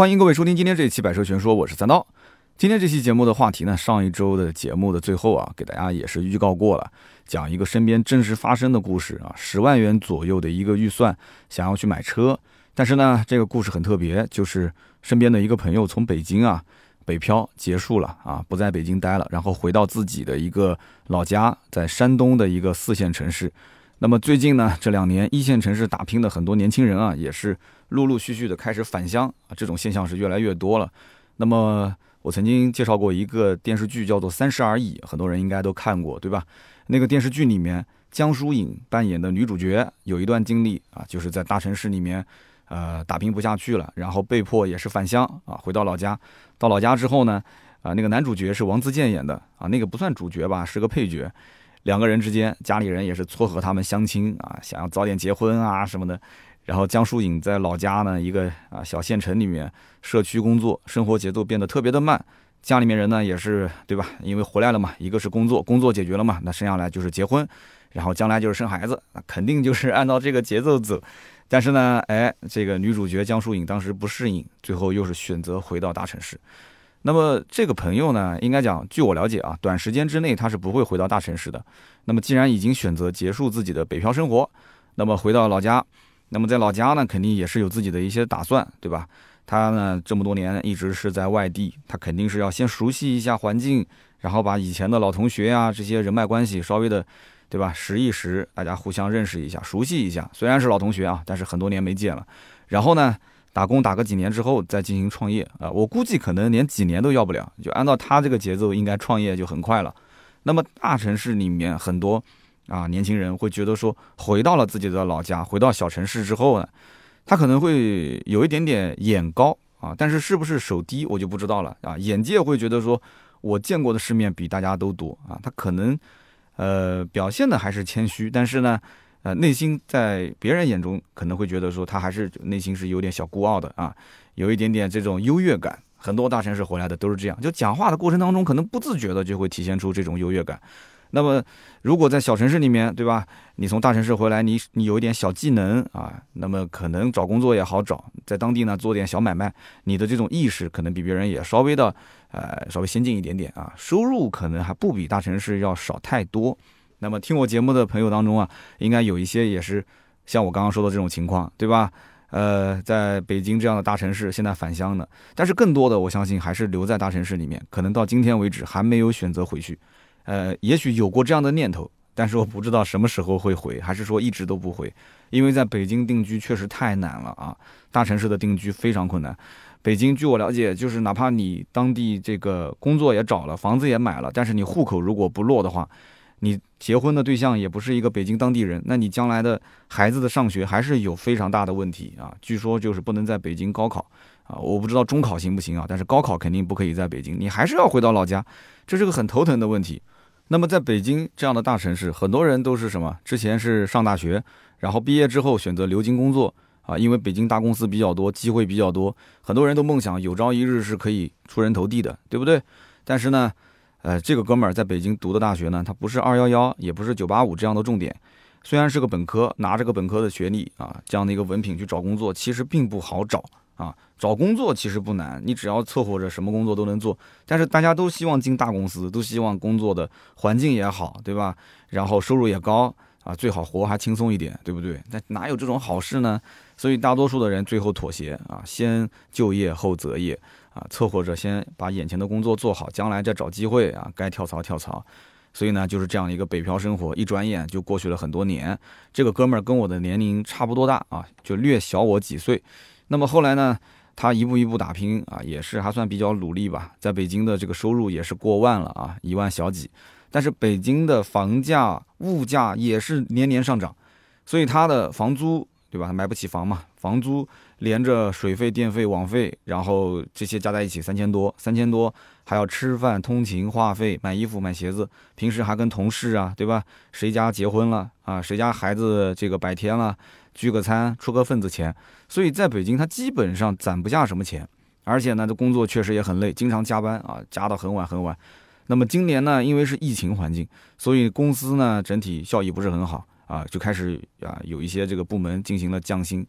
欢迎各位收听今天这一期《百车全说》，我是三刀。今天这期节目的话题呢，上一周的节目的最后啊，给大家也是预告过了，讲一个身边真实发生的故事啊，十万元左右的一个预算，想要去买车，但是呢，这个故事很特别，就是身边的一个朋友从北京啊北漂结束了啊，不在北京待了，然后回到自己的一个老家，在山东的一个四线城市。那么最近呢，这两年一线城市打拼的很多年轻人啊，也是陆陆续续的开始返乡啊，这种现象是越来越多了。那么我曾经介绍过一个电视剧，叫做《三十而已》，很多人应该都看过，对吧？那个电视剧里面，江疏影扮演的女主角有一段经历啊，就是在大城市里面，呃，打拼不下去了，然后被迫也是返乡啊，回到老家。到老家之后呢，啊，那个男主角是王自健演的啊，那个不算主角吧，是个配角。两个人之间，家里人也是撮合他们相亲啊，想要早点结婚啊什么的。然后江疏影在老家呢，一个啊小县城里面，社区工作，生活节奏变得特别的慢。家里面人呢也是对吧？因为回来了嘛，一个是工作，工作解决了嘛，那生下来就是结婚，然后将来就是生孩子，那肯定就是按照这个节奏走。但是呢，哎，这个女主角江疏影当时不适应，最后又是选择回到大城市。那么这个朋友呢，应该讲，据我了解啊，短时间之内他是不会回到大城市的。那么既然已经选择结束自己的北漂生活，那么回到老家。那么在老家呢，肯定也是有自己的一些打算，对吧？他呢这么多年一直是在外地，他肯定是要先熟悉一下环境，然后把以前的老同学啊这些人脉关系稍微的，对吧？识一识，大家互相认识一下，熟悉一下。虽然是老同学啊，但是很多年没见了。然后呢，打工打个几年之后再进行创业啊，我估计可能连几年都要不了。就按照他这个节奏，应该创业就很快了。那么大城市里面很多。啊，年轻人会觉得说，回到了自己的老家，回到小城市之后呢，他可能会有一点点眼高啊，但是是不是手低，我就不知道了啊。眼界会觉得说，我见过的世面比大家都多啊，他可能呃表现的还是谦虚，但是呢，呃内心在别人眼中可能会觉得说，他还是内心是有点小孤傲的啊，有一点点这种优越感。很多大城市回来的都是这样，就讲话的过程当中，可能不自觉的就会体现出这种优越感。那么，如果在小城市里面，对吧？你从大城市回来，你你有一点小技能啊，那么可能找工作也好找，在当地呢做点小买卖，你的这种意识可能比别人也稍微的，呃，稍微先进一点点啊，收入可能还不比大城市要少太多。那么听我节目的朋友当中啊，应该有一些也是像我刚刚说的这种情况，对吧？呃，在北京这样的大城市现在返乡的，但是更多的我相信还是留在大城市里面，可能到今天为止还没有选择回去。呃，也许有过这样的念头，但是我不知道什么时候会回，还是说一直都不回？因为在北京定居确实太难了啊，大城市的定居非常困难。北京据我了解，就是哪怕你当地这个工作也找了，房子也买了，但是你户口如果不落的话，你结婚的对象也不是一个北京当地人，那你将来的孩子的上学还是有非常大的问题啊。据说就是不能在北京高考啊，我不知道中考行不行啊，但是高考肯定不可以在北京，你还是要回到老家，这是个很头疼的问题。那么在北京这样的大城市，很多人都是什么？之前是上大学，然后毕业之后选择留京工作啊，因为北京大公司比较多，机会比较多，很多人都梦想有朝一日是可以出人头地的，对不对？但是呢，呃，这个哥们儿在北京读的大学呢，他不是二幺幺，也不是九八五这样的重点，虽然是个本科，拿着个本科的学历啊，这样的一个文凭去找工作，其实并不好找。啊，找工作其实不难，你只要凑合着什么工作都能做。但是大家都希望进大公司，都希望工作的环境也好，对吧？然后收入也高啊，最好活还轻松一点，对不对？那哪有这种好事呢？所以大多数的人最后妥协啊，先就业后择业啊，凑合着先把眼前的工作做好，将来再找机会啊，该跳槽跳槽。所以呢，就是这样一个北漂生活，一转眼就过去了很多年。这个哥们儿跟我的年龄差不多大啊，就略小我几岁。那么后来呢，他一步一步打拼啊，也是还算比较努力吧。在北京的这个收入也是过万了啊，一万小几。但是北京的房价、物价也是年年上涨，所以他的房租，对吧？他买不起房嘛，房租连着水费、电费、网费，然后这些加在一起三千多，三千多还要吃饭、通勤、话费、买衣服、买鞋子，平时还跟同事啊，对吧？谁家结婚了啊？谁家孩子这个百天了？聚个餐，出个份子钱，所以在北京他基本上攒不下什么钱，而且呢，这工作确实也很累，经常加班啊，加到很晚很晚。那么今年呢，因为是疫情环境，所以公司呢整体效益不是很好啊，就开始啊有一些这个部门进行了降薪，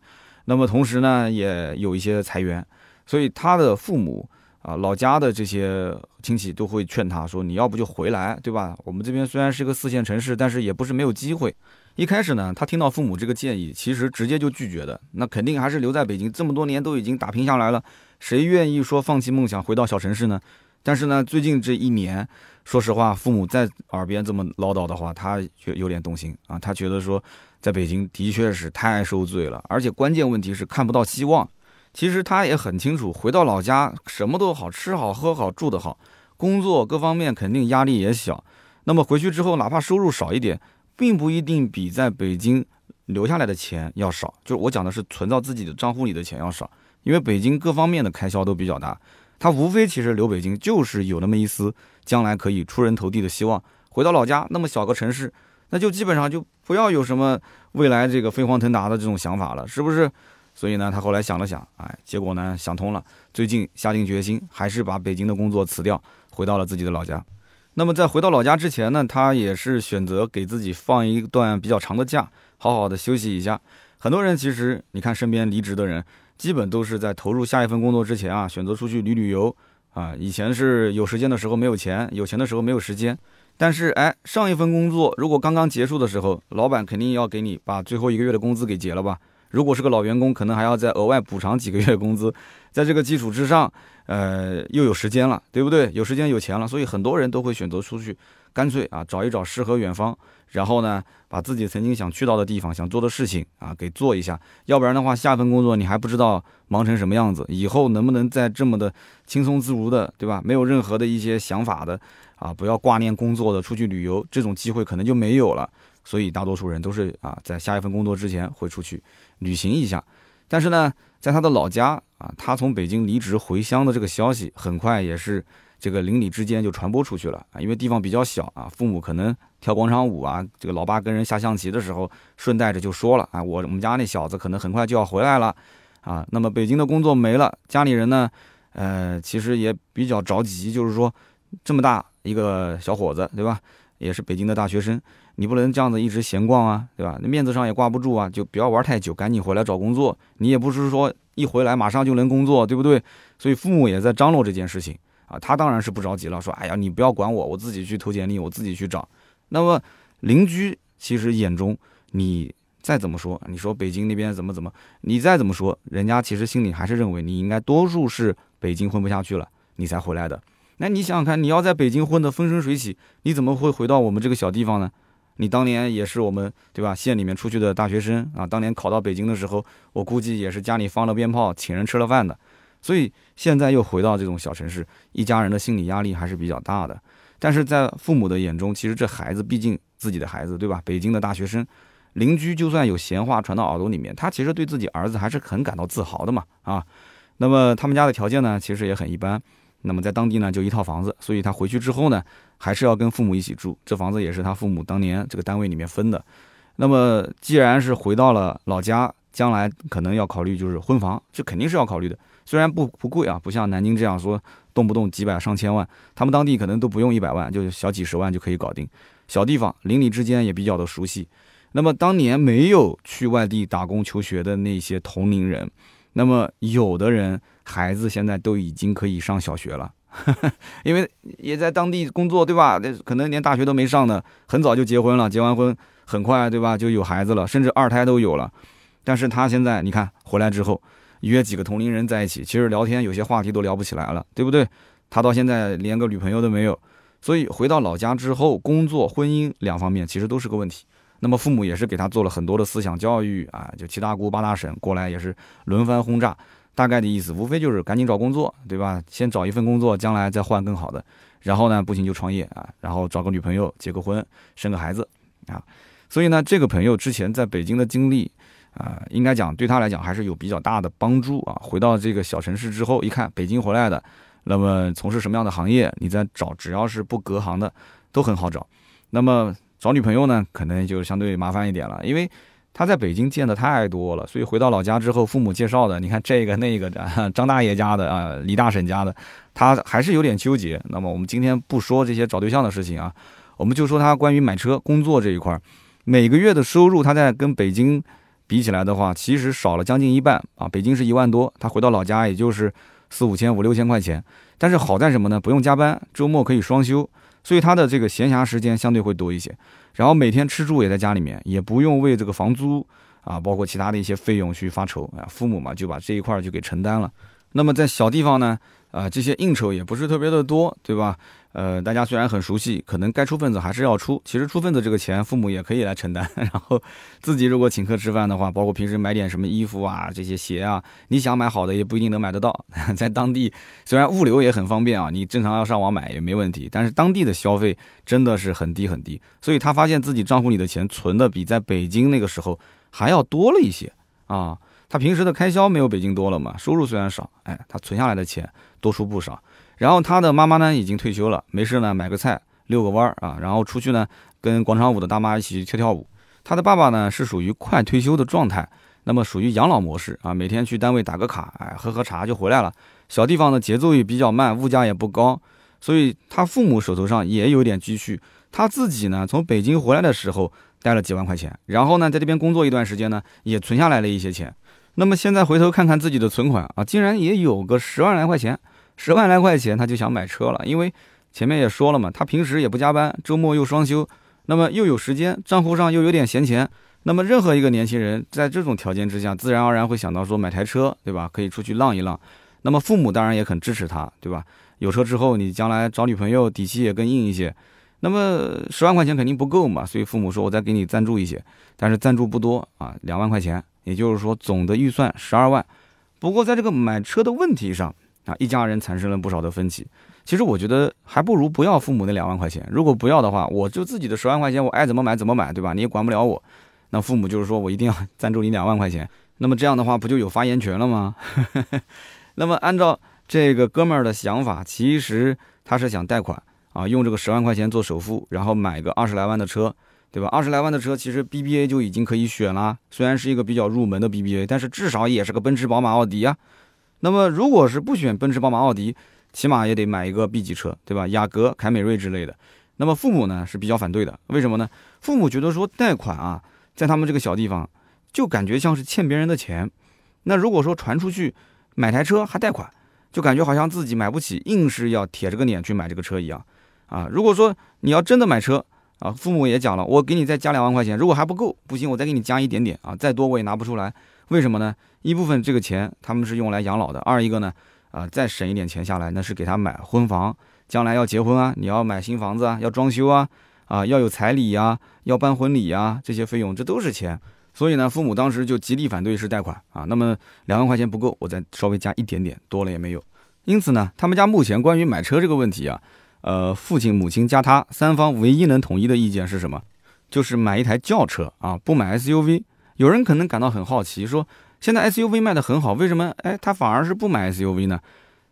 那么同时呢也有一些裁员，所以他的父母啊，老家的这些亲戚都会劝他说：“你要不就回来，对吧？我们这边虽然是一个四线城市，但是也不是没有机会。”一开始呢，他听到父母这个建议，其实直接就拒绝的。那肯定还是留在北京，这么多年都已经打拼下来了，谁愿意说放弃梦想回到小城市呢？但是呢，最近这一年，说实话，父母在耳边这么唠叨的话，他就有点动心啊。他觉得说，在北京的确是太受罪了，而且关键问题是看不到希望。其实他也很清楚，回到老家什么都好吃好喝好住得好，工作各方面肯定压力也小。那么回去之后，哪怕收入少一点。并不一定比在北京留下来的钱要少，就是我讲的是存到自己的账户里的钱要少，因为北京各方面的开销都比较大，他无非其实留北京就是有那么一丝将来可以出人头地的希望。回到老家那么小个城市，那就基本上就不要有什么未来这个飞黄腾达的这种想法了，是不是？所以呢，他后来想了想，哎，结果呢想通了，最近下定决心，还是把北京的工作辞掉，回到了自己的老家。那么在回到老家之前呢，他也是选择给自己放一段比较长的假，好好的休息一下。很多人其实你看身边离职的人，基本都是在投入下一份工作之前啊，选择出去旅旅游啊。以前是有时间的时候没有钱，有钱的时候没有时间。但是哎，上一份工作如果刚刚结束的时候，老板肯定要给你把最后一个月的工资给结了吧？如果是个老员工，可能还要再额外补偿几个月工资。在这个基础之上。呃，又有时间了，对不对？有时间有钱了，所以很多人都会选择出去，干脆啊找一找诗和远方，然后呢，把自己曾经想去到的地方、想做的事情啊给做一下。要不然的话，下份工作你还不知道忙成什么样子，以后能不能再这么的轻松自如的，对吧？没有任何的一些想法的啊，不要挂念工作的，出去旅游这种机会可能就没有了。所以大多数人都是啊，在下一份工作之前会出去旅行一下。但是呢，在他的老家啊，他从北京离职回乡的这个消息，很快也是这个邻里之间就传播出去了啊。因为地方比较小啊，父母可能跳广场舞啊，这个老爸跟人下象棋的时候，顺带着就说了啊，我我们家那小子可能很快就要回来了啊。那么北京的工作没了，家里人呢，呃，其实也比较着急，就是说这么大一个小伙子，对吧？也是北京的大学生。你不能这样子一直闲逛啊，对吧？那面子上也挂不住啊，就不要玩太久，赶紧回来找工作。你也不是说一回来马上就能工作，对不对？所以父母也在张罗这件事情啊。他当然是不着急了，说：“哎呀，你不要管我，我自己去投简历，我自己去找。”那么邻居其实眼中，你再怎么说，你说北京那边怎么怎么，你再怎么说，人家其实心里还是认为你应该多数是北京混不下去了，你才回来的。那你想想看，你要在北京混得风生水起，你怎么会回到我们这个小地方呢？你当年也是我们对吧？县里面出去的大学生啊，当年考到北京的时候，我估计也是家里放了鞭炮，请人吃了饭的。所以现在又回到这种小城市，一家人的心理压力还是比较大的。但是在父母的眼中，其实这孩子毕竟自己的孩子，对吧？北京的大学生，邻居就算有闲话传到耳朵里面，他其实对自己儿子还是很感到自豪的嘛啊。那么他们家的条件呢，其实也很一般。那么在当地呢，就一套房子，所以他回去之后呢，还是要跟父母一起住。这房子也是他父母当年这个单位里面分的。那么既然是回到了老家，将来可能要考虑就是婚房，这肯定是要考虑的。虽然不不贵啊，不像南京这样说动不动几百上千万，他们当地可能都不用一百万，就小几十万就可以搞定。小地方邻里之间也比较的熟悉。那么当年没有去外地打工求学的那些同龄人，那么有的人。孩子现在都已经可以上小学了，因为也在当地工作，对吧？那可能连大学都没上呢，很早就结婚了，结完婚很快，对吧？就有孩子了，甚至二胎都有了。但是他现在，你看回来之后，约几个同龄人在一起，其实聊天有些话题都聊不起来了，对不对？他到现在连个女朋友都没有，所以回到老家之后，工作、婚姻两方面其实都是个问题。那么父母也是给他做了很多的思想教育啊，就七大姑八大婶过来也是轮番轰炸。大概的意思，无非就是赶紧找工作，对吧？先找一份工作，将来再换更好的。然后呢，不行就创业啊，然后找个女朋友，结个婚，生个孩子啊。所以呢，这个朋友之前在北京的经历啊，应该讲对他来讲还是有比较大的帮助啊。回到这个小城市之后，一看北京回来的，那么从事什么样的行业，你在找，只要是不隔行的，都很好找。那么找女朋友呢，可能就相对麻烦一点了，因为。他在北京见的太多了，所以回到老家之后，父母介绍的，你看这个那个的，张大爷家的啊，李大婶家的，他还是有点纠结。那么我们今天不说这些找对象的事情啊，我们就说他关于买车、工作这一块，每个月的收入，他在跟北京比起来的话，其实少了将近一半啊。北京是一万多，他回到老家也就是四五千、五六千块钱。但是好在什么呢？不用加班，周末可以双休，所以他的这个闲暇时间相对会多一些。然后每天吃住也在家里面，也不用为这个房租啊，包括其他的一些费用去发愁啊。父母嘛，就把这一块就给承担了。那么在小地方呢，啊，这些应酬也不是特别的多，对吧？呃，大家虽然很熟悉，可能该出份子还是要出。其实出份子这个钱，父母也可以来承担。然后自己如果请客吃饭的话，包括平时买点什么衣服啊、这些鞋啊，你想买好的也不一定能买得到。在当地虽然物流也很方便啊，你正常要上网买也没问题，但是当地的消费真的是很低很低。所以他发现自己账户里的钱存的比在北京那个时候还要多了一些啊。他平时的开销没有北京多了嘛，收入虽然少，哎，他存下来的钱多出不少。然后他的妈妈呢已经退休了，没事呢买个菜遛个弯儿啊，然后出去呢跟广场舞的大妈一起跳跳舞。他的爸爸呢是属于快退休的状态，那么属于养老模式啊，每天去单位打个卡，哎，喝喝茶就回来了。小地方的节奏也比较慢，物价也不高，所以他父母手头上也有点积蓄。他自己呢从北京回来的时候带了几万块钱，然后呢在这边工作一段时间呢也存下来了一些钱。那么现在回头看看自己的存款啊，竟然也有个十万来块钱。十万来块钱，他就想买车了，因为前面也说了嘛，他平时也不加班，周末又双休，那么又有时间，账户上又有点闲钱，那么任何一个年轻人在这种条件之下，自然而然会想到说买台车，对吧？可以出去浪一浪。那么父母当然也很支持他，对吧？有车之后，你将来找女朋友底气也更硬一些。那么十万块钱肯定不够嘛，所以父母说我再给你赞助一些，但是赞助不多啊，两万块钱，也就是说总的预算十二万。不过在这个买车的问题上，啊，一家人产生了不少的分歧。其实我觉得还不如不要父母那两万块钱。如果不要的话，我就自己的十万块钱，我爱怎么买怎么买，对吧？你也管不了我。那父母就是说我一定要 赞助你两万块钱。那么这样的话，不就有发言权了吗？那么按照这个哥们儿的想法，其实他是想贷款啊，用这个十万块钱做首付，然后买个二十来万的车，对吧？二十来万的车，其实 BBA 就已经可以选了。虽然是一个比较入门的 BBA，但是至少也是个奔驰、宝马、奥迪啊。那么，如果是不选奔驰、宝马、奥迪，起码也得买一个 B 级车，对吧？雅阁、凯美瑞之类的。那么父母呢是比较反对的，为什么呢？父母觉得说贷款啊，在他们这个小地方，就感觉像是欠别人的钱。那如果说传出去买台车还贷款，就感觉好像自己买不起，硬是要铁着个脸去买这个车一样啊。如果说你要真的买车啊，父母也讲了，我给你再加两万块钱，如果还不够，不行，我再给你加一点点啊，再多我也拿不出来。为什么呢？一部分这个钱他们是用来养老的，二一个呢，啊，再省一点钱下来，那是给他买婚房，将来要结婚啊，你要买新房子啊，要装修啊，啊，要有彩礼呀，要办婚礼呀，这些费用这都是钱。所以呢，父母当时就极力反对是贷款啊。那么两万块钱不够，我再稍微加一点点，多了也没有。因此呢，他们家目前关于买车这个问题啊，呃，父亲、母亲加他三方唯一能统一的意见是什么？就是买一台轿车啊，不买 SUV。有人可能感到很好奇，说现在 SUV 卖得很好，为什么哎他反而是不买 SUV 呢？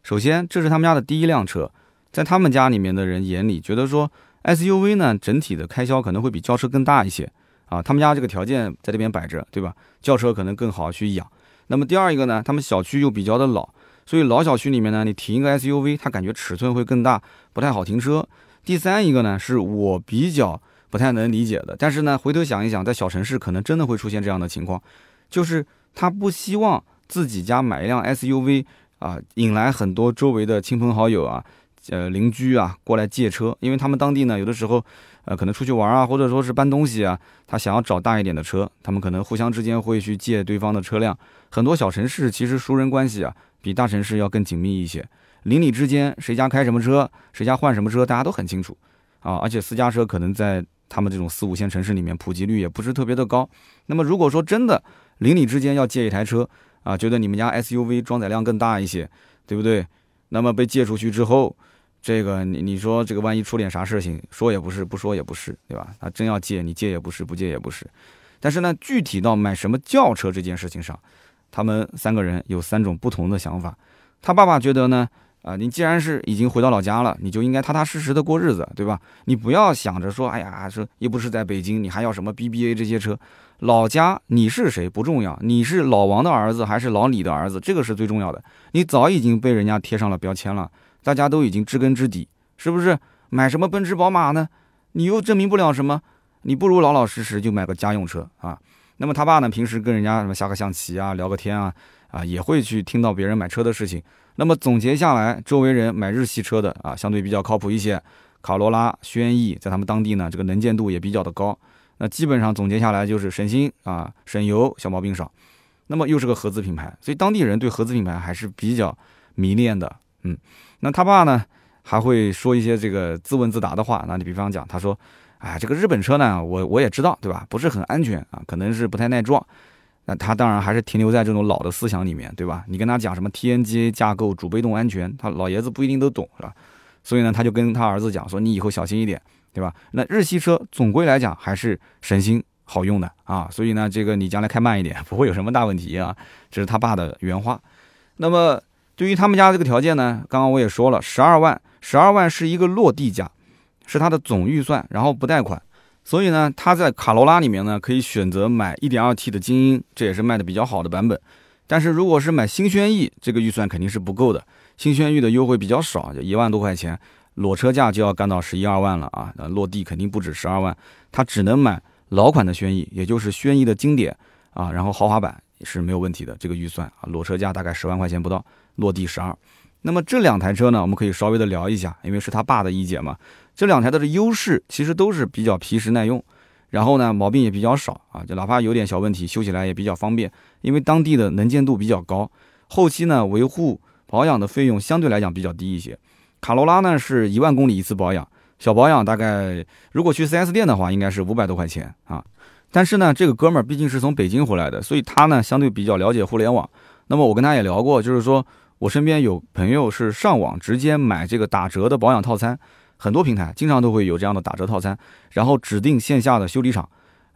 首先，这是他们家的第一辆车，在他们家里面的人眼里，觉得说 SUV 呢整体的开销可能会比轿车更大一些啊。他们家这个条件在这边摆着，对吧？轿车可能更好去养。那么第二一个呢，他们小区又比较的老，所以老小区里面呢，你停一个 SUV，他感觉尺寸会更大，不太好停车。第三一个呢，是我比较。不太能理解的，但是呢，回头想一想，在小城市可能真的会出现这样的情况，就是他不希望自己家买一辆 SUV 啊，引来很多周围的亲朋好友啊、呃邻居啊过来借车，因为他们当地呢，有的时候呃可能出去玩啊，或者说是搬东西啊，他想要找大一点的车，他们可能互相之间会去借对方的车辆。很多小城市其实熟人关系啊，比大城市要更紧密一些，邻里之间谁家开什么车，谁家换什么车，大家都很清楚。啊，而且私家车可能在他们这种四五线城市里面普及率也不是特别的高。那么如果说真的邻里之间要借一台车啊，觉得你们家 SUV 装载量更大一些，对不对？那么被借出去之后，这个你你说这个万一出点啥事情，说也不是，不说也不是，对吧？他真要借，你借也不是，不借也不是。但是呢，具体到买什么轿车这件事情上，他们三个人有三种不同的想法。他爸爸觉得呢。啊，你既然是已经回到老家了，你就应该踏踏实实的过日子，对吧？你不要想着说，哎呀，说又不是在北京，你还要什么 BBA 这些车？老家你是谁不重要，你是老王的儿子还是老李的儿子，这个是最重要的。你早已经被人家贴上了标签了，大家都已经知根知底，是不是？买什么奔驰宝马呢？你又证明不了什么，你不如老老实实就买个家用车啊。那么他爸呢，平时跟人家什么下个象棋啊，聊个天啊，啊，也会去听到别人买车的事情。那么总结下来，周围人买日系车的啊，相对比较靠谱一些。卡罗拉、轩逸在他们当地呢，这个能见度也比较的高。那基本上总结下来就是省心啊，省油，小毛病少。那么又是个合资品牌，所以当地人对合资品牌还是比较迷恋的。嗯，那他爸呢还会说一些这个自问自答的话。那你比方讲，他说：“哎，这个日本车呢，我我也知道，对吧？不是很安全啊，可能是不太耐撞。”那他当然还是停留在这种老的思想里面，对吧？你跟他讲什么 TNGA 架构、主被动安全，他老爷子不一定都懂，是吧？所以呢，他就跟他儿子讲说：“你以后小心一点，对吧？”那日系车总归来讲还是省心好用的啊，所以呢，这个你将来开慢一点 不会有什么大问题啊。这是他爸的原话。那么对于他们家这个条件呢，刚刚我也说了，十二万，十二万是一个落地价，是他的总预算，然后不贷款。所以呢，他在卡罗拉里面呢，可以选择买 1.2T 的精英，这也是卖的比较好的版本。但是如果是买新轩逸，这个预算肯定是不够的。新轩逸的优惠比较少，就一万多块钱，裸车价就要干到十一二万了啊！落地肯定不止十二万，他只能买老款的轩逸，也就是轩逸的经典啊，然后豪华版是没有问题的。这个预算啊，裸车价大概十万块钱不到，落地十二。那么这两台车呢，我们可以稍微的聊一下，因为是他爸的意见嘛。这两台的优势其实都是比较皮实耐用，然后呢毛病也比较少啊，就哪怕有点小问题，修起来也比较方便，因为当地的能见度比较高，后期呢维护保养的费用相对来讲比较低一些。卡罗拉呢是一万公里一次保养，小保养大概如果去 4S 店的话，应该是五百多块钱啊。但是呢，这个哥们儿毕竟是从北京回来的，所以他呢相对比较了解互联网。那么我跟他也聊过，就是说我身边有朋友是上网直接买这个打折的保养套餐。很多平台经常都会有这样的打折套餐，然后指定线下的修理厂，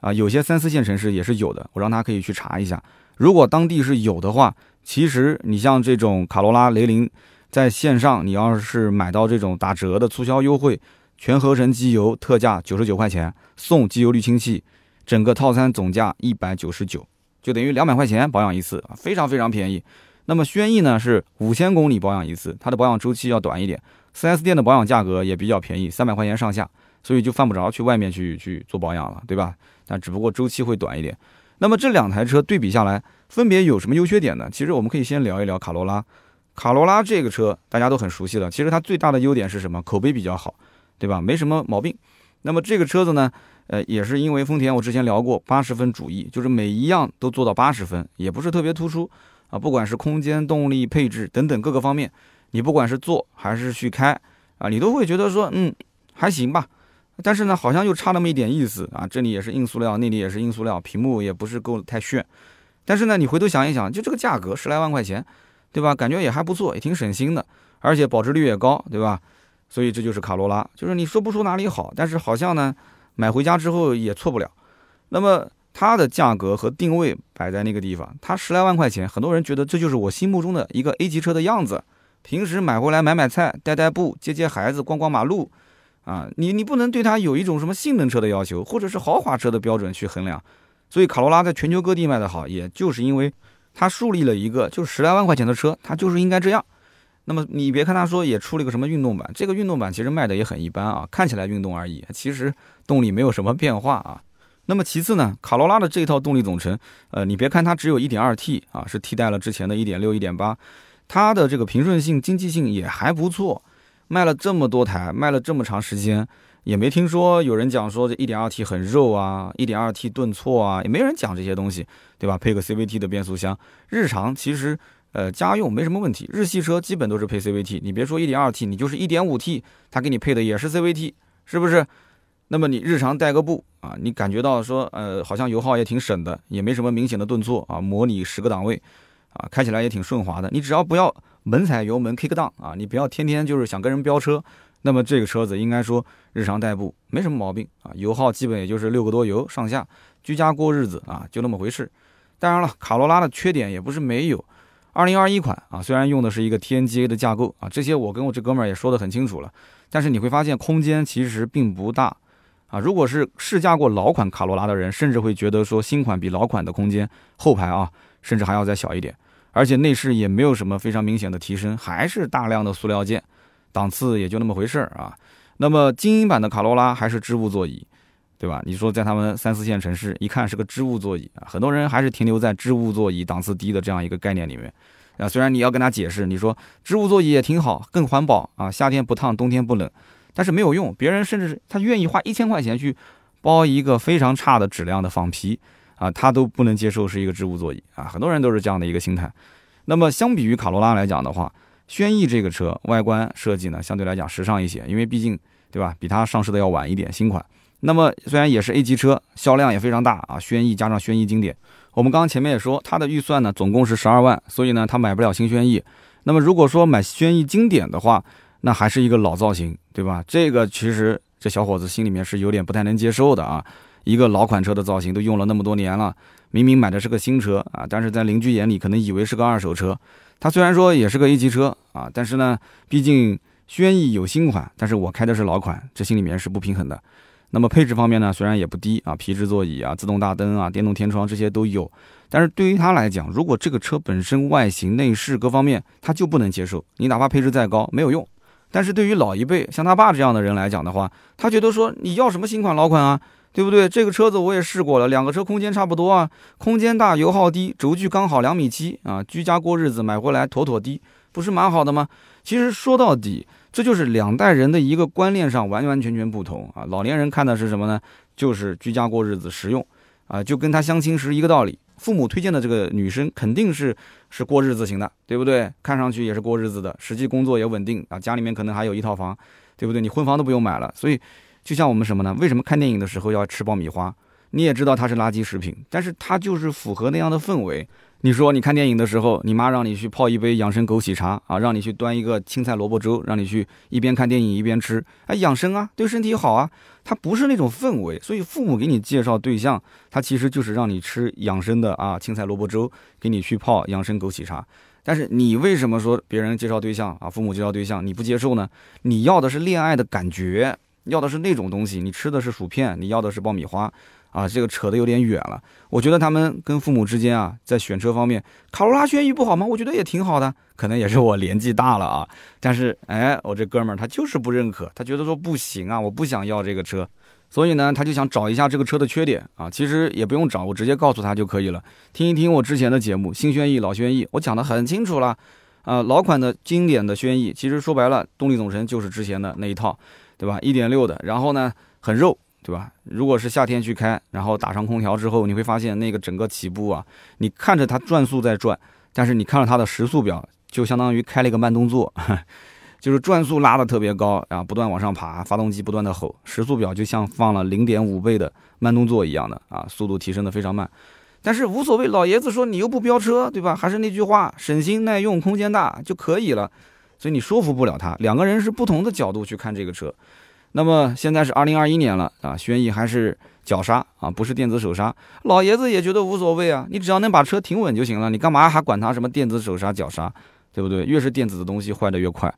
啊，有些三四线城市也是有的，我让他可以去查一下。如果当地是有的话，其实你像这种卡罗拉、雷凌，在线上你要是买到这种打折的促销优惠，全合成机油特价九十九块钱，送机油滤清器，整个套餐总价一百九十九，就等于两百块钱保养一次，非常非常便宜。那么轩逸呢是五千公里保养一次，它的保养周期要短一点。4S 店的保养价格也比较便宜，三百块钱上下，所以就犯不着去外面去去做保养了，对吧？但只不过周期会短一点。那么这两台车对比下来，分别有什么优缺点呢？其实我们可以先聊一聊卡罗拉。卡罗拉这个车大家都很熟悉了，其实它最大的优点是什么？口碑比较好，对吧？没什么毛病。那么这个车子呢，呃，也是因为丰田，我之前聊过八十分主义，就是每一样都做到八十分，也不是特别突出啊，不管是空间、动力、配置等等各个方面。你不管是坐还是去开啊，你都会觉得说，嗯，还行吧。但是呢，好像又差那么一点意思啊。这里也是硬塑料，那里也是硬塑料，屏幕也不是够太炫。但是呢，你回头想一想，就这个价格十来万块钱，对吧？感觉也还不错，也挺省心的，而且保值率也高，对吧？所以这就是卡罗拉，就是你说不出哪里好，但是好像呢，买回家之后也错不了。那么它的价格和定位摆在那个地方，它十来万块钱，很多人觉得这就是我心目中的一个 A 级车的样子。平时买回来买买菜、带带步、接接孩子、逛逛马路，啊，你你不能对它有一种什么性能车的要求，或者是豪华车的标准去衡量。所以卡罗拉在全球各地卖得好，也就是因为它树立了一个就十来万块钱的车，它就是应该这样。那么你别看它说也出了一个什么运动版，这个运动版其实卖的也很一般啊，看起来运动而已，其实动力没有什么变化啊。那么其次呢，卡罗拉的这套动力总成，呃，你别看它只有一点二 T 啊，是替代了之前的一点六、一点八。它的这个平顺性、经济性也还不错，卖了这么多台，卖了这么长时间，也没听说有人讲说这 1.2T 很肉啊，1.2T 顿挫啊，也没人讲这些东西，对吧？配个 CVT 的变速箱，日常其实呃家用没什么问题。日系车基本都是配 CVT，你别说 1.2T，你就是 1.5T，它给你配的也是 CVT，是不是？那么你日常带个步啊，你感觉到说呃好像油耗也挺省的，也没什么明显的顿挫啊，模拟十个档位。啊，开起来也挺顺滑的。你只要不要猛踩油门 kick down 啊，你不要天天就是想跟人飙车，那么这个车子应该说日常代步没什么毛病啊。油耗基本也就是六个多油上下，居家过日子啊就那么回事。当然了，卡罗拉的缺点也不是没有。二零二一款啊，虽然用的是一个 TNGA 的架构啊，这些我跟我这哥们儿也说得很清楚了，但是你会发现空间其实并不大啊。如果是试驾过老款卡罗拉的人，甚至会觉得说新款比老款的空间后排啊，甚至还要再小一点。而且内饰也没有什么非常明显的提升，还是大量的塑料件，档次也就那么回事儿啊。那么精英版的卡罗拉还是织物座椅，对吧？你说在他们三四线城市，一看是个织物座椅啊，很多人还是停留在织物座椅档次低的这样一个概念里面。啊，虽然你要跟他解释，你说织物座椅也挺好，更环保啊，夏天不烫，冬天不冷，但是没有用。别人甚至他愿意花一千块钱去包一个非常差的质量的仿皮啊，他都不能接受是一个织物座椅啊。很多人都是这样的一个心态。那么相比于卡罗拉来讲的话，轩逸这个车外观设计呢，相对来讲时尚一些，因为毕竟对吧，比它上市的要晚一点，新款。那么虽然也是 A 级车，销量也非常大啊，轩逸加上轩逸经典。我们刚刚前面也说，他的预算呢总共是十二万，所以呢他买不了新轩逸。那么如果说买轩逸经典的话，那还是一个老造型，对吧？这个其实这小伙子心里面是有点不太能接受的啊。一个老款车的造型都用了那么多年了，明明买的是个新车啊，但是在邻居眼里可能以为是个二手车。它虽然说也是个 A 级车啊，但是呢，毕竟轩逸有新款，但是我开的是老款，这心里面是不平衡的。那么配置方面呢，虽然也不低啊，皮质座椅啊，自动大灯啊，电动天窗这些都有，但是对于他来讲，如果这个车本身外形、内饰各方面他就不能接受，你哪怕配置再高没有用。但是对于老一辈像他爸这样的人来讲的话，他觉得说你要什么新款老款啊，对不对？这个车子我也试过了，两个车空间差不多啊，空间大，油耗低，轴距刚好两米七啊，居家过日子买回来妥妥的，不是蛮好的吗？其实说到底。这就是两代人的一个观念上完完全全不同啊！老年人看的是什么呢？就是居家过日子实用啊，就跟他相亲时一个道理。父母推荐的这个女生肯定是是过日子型的，对不对？看上去也是过日子的，实际工作也稳定啊，家里面可能还有一套房，对不对？你婚房都不用买了。所以，就像我们什么呢？为什么看电影的时候要吃爆米花？你也知道它是垃圾食品，但是它就是符合那样的氛围。你说你看电影的时候，你妈让你去泡一杯养生枸杞茶啊，让你去端一个青菜萝卜粥，让你去一边看电影一边吃，哎，养生啊，对身体好啊。它不是那种氛围，所以父母给你介绍对象，他其实就是让你吃养生的啊，青菜萝卜粥，给你去泡养生枸杞茶。但是你为什么说别人介绍对象啊，父母介绍对象你不接受呢？你要的是恋爱的感觉，要的是那种东西，你吃的是薯片，你要的是爆米花。啊，这个扯得有点远了。我觉得他们跟父母之间啊，在选车方面，卡罗拉轩逸不好吗？我觉得也挺好的。可能也是我年纪大了啊。但是，哎，我这哥们儿他就是不认可，他觉得说不行啊，我不想要这个车。所以呢，他就想找一下这个车的缺点啊。其实也不用找，我直接告诉他就可以了。听一听我之前的节目，新轩逸、老轩逸，我讲的很清楚了。啊，老款的经典的轩逸，其实说白了，动力总成就是之前的那一套，对吧？一点六的，然后呢，很肉。对吧？如果是夏天去开，然后打上空调之后，你会发现那个整个起步啊，你看着它转速在转，但是你看到它的时速表，就相当于开了一个慢动作，就是转速拉的特别高，然后不断往上爬，发动机不断的吼，时速表就像放了零点五倍的慢动作一样的啊，速度提升的非常慢。但是无所谓，老爷子说你又不飙车，对吧？还是那句话，省心耐用，空间大就可以了。所以你说服不了他，两个人是不同的角度去看这个车。那么现在是二零二一年了啊，轩逸还是脚刹啊，不是电子手刹。老爷子也觉得无所谓啊，你只要能把车停稳就行了，你干嘛还管它什么电子手刹、脚刹，对不对？越是电子的东西坏的越快。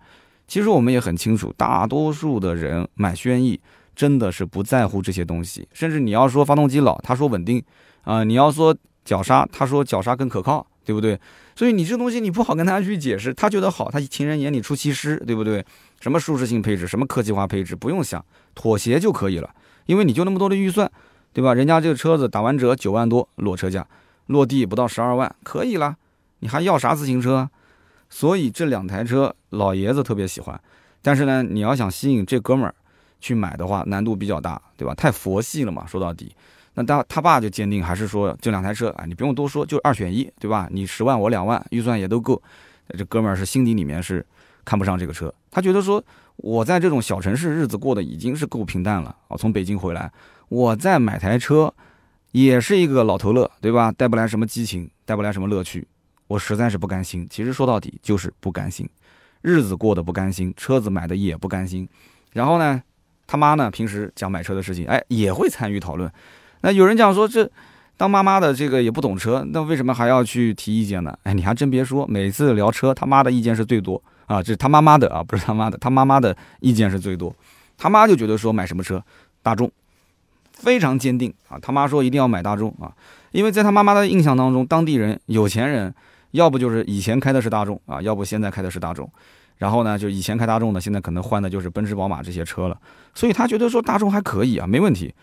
其实我们也很清楚，大多数的人买轩逸真的是不在乎这些东西，甚至你要说发动机老，他说稳定啊；你要说脚刹，他说脚刹更可靠，对不对？所以你这东西你不好跟他去解释，他觉得好，他情人眼里出西施，对不对？什么舒适性配置，什么科技化配置，不用想，妥协就可以了。因为你就那么多的预算，对吧？人家这个车子打完折九万多落车价，落地不到十二万，可以啦。你还要啥自行车？所以这两台车老爷子特别喜欢。但是呢，你要想吸引这哥们儿去买的话，难度比较大，对吧？太佛系了嘛，说到底。那他他爸就坚定，还是说这两台车啊，你不用多说，就二选一，对吧？你十万我两万，预算也都够。这哥们儿是心底里面是看不上这个车，他觉得说我在这种小城市日子过得已经是够平淡了啊，从北京回来，我再买台车也是一个老头乐，对吧？带不来什么激情，带不来什么乐趣，我实在是不甘心。其实说到底就是不甘心，日子过得不甘心，车子买的也不甘心。然后呢，他妈呢平时讲买车的事情，哎，也会参与讨论。那有人讲说，这当妈妈的这个也不懂车，那为什么还要去提意见呢？哎，你还真别说，每次聊车，他妈的意见是最多啊，这是他妈妈的啊，不是他妈的，他妈妈的意见是最多。他妈就觉得说买什么车，大众，非常坚定啊。他妈说一定要买大众啊，因为在他妈妈的印象当中，当地人有钱人，要不就是以前开的是大众啊，要不现在开的是大众，然后呢，就以前开大众的，现在可能换的就是奔驰、宝马这些车了，所以他觉得说大众还可以啊，没问题。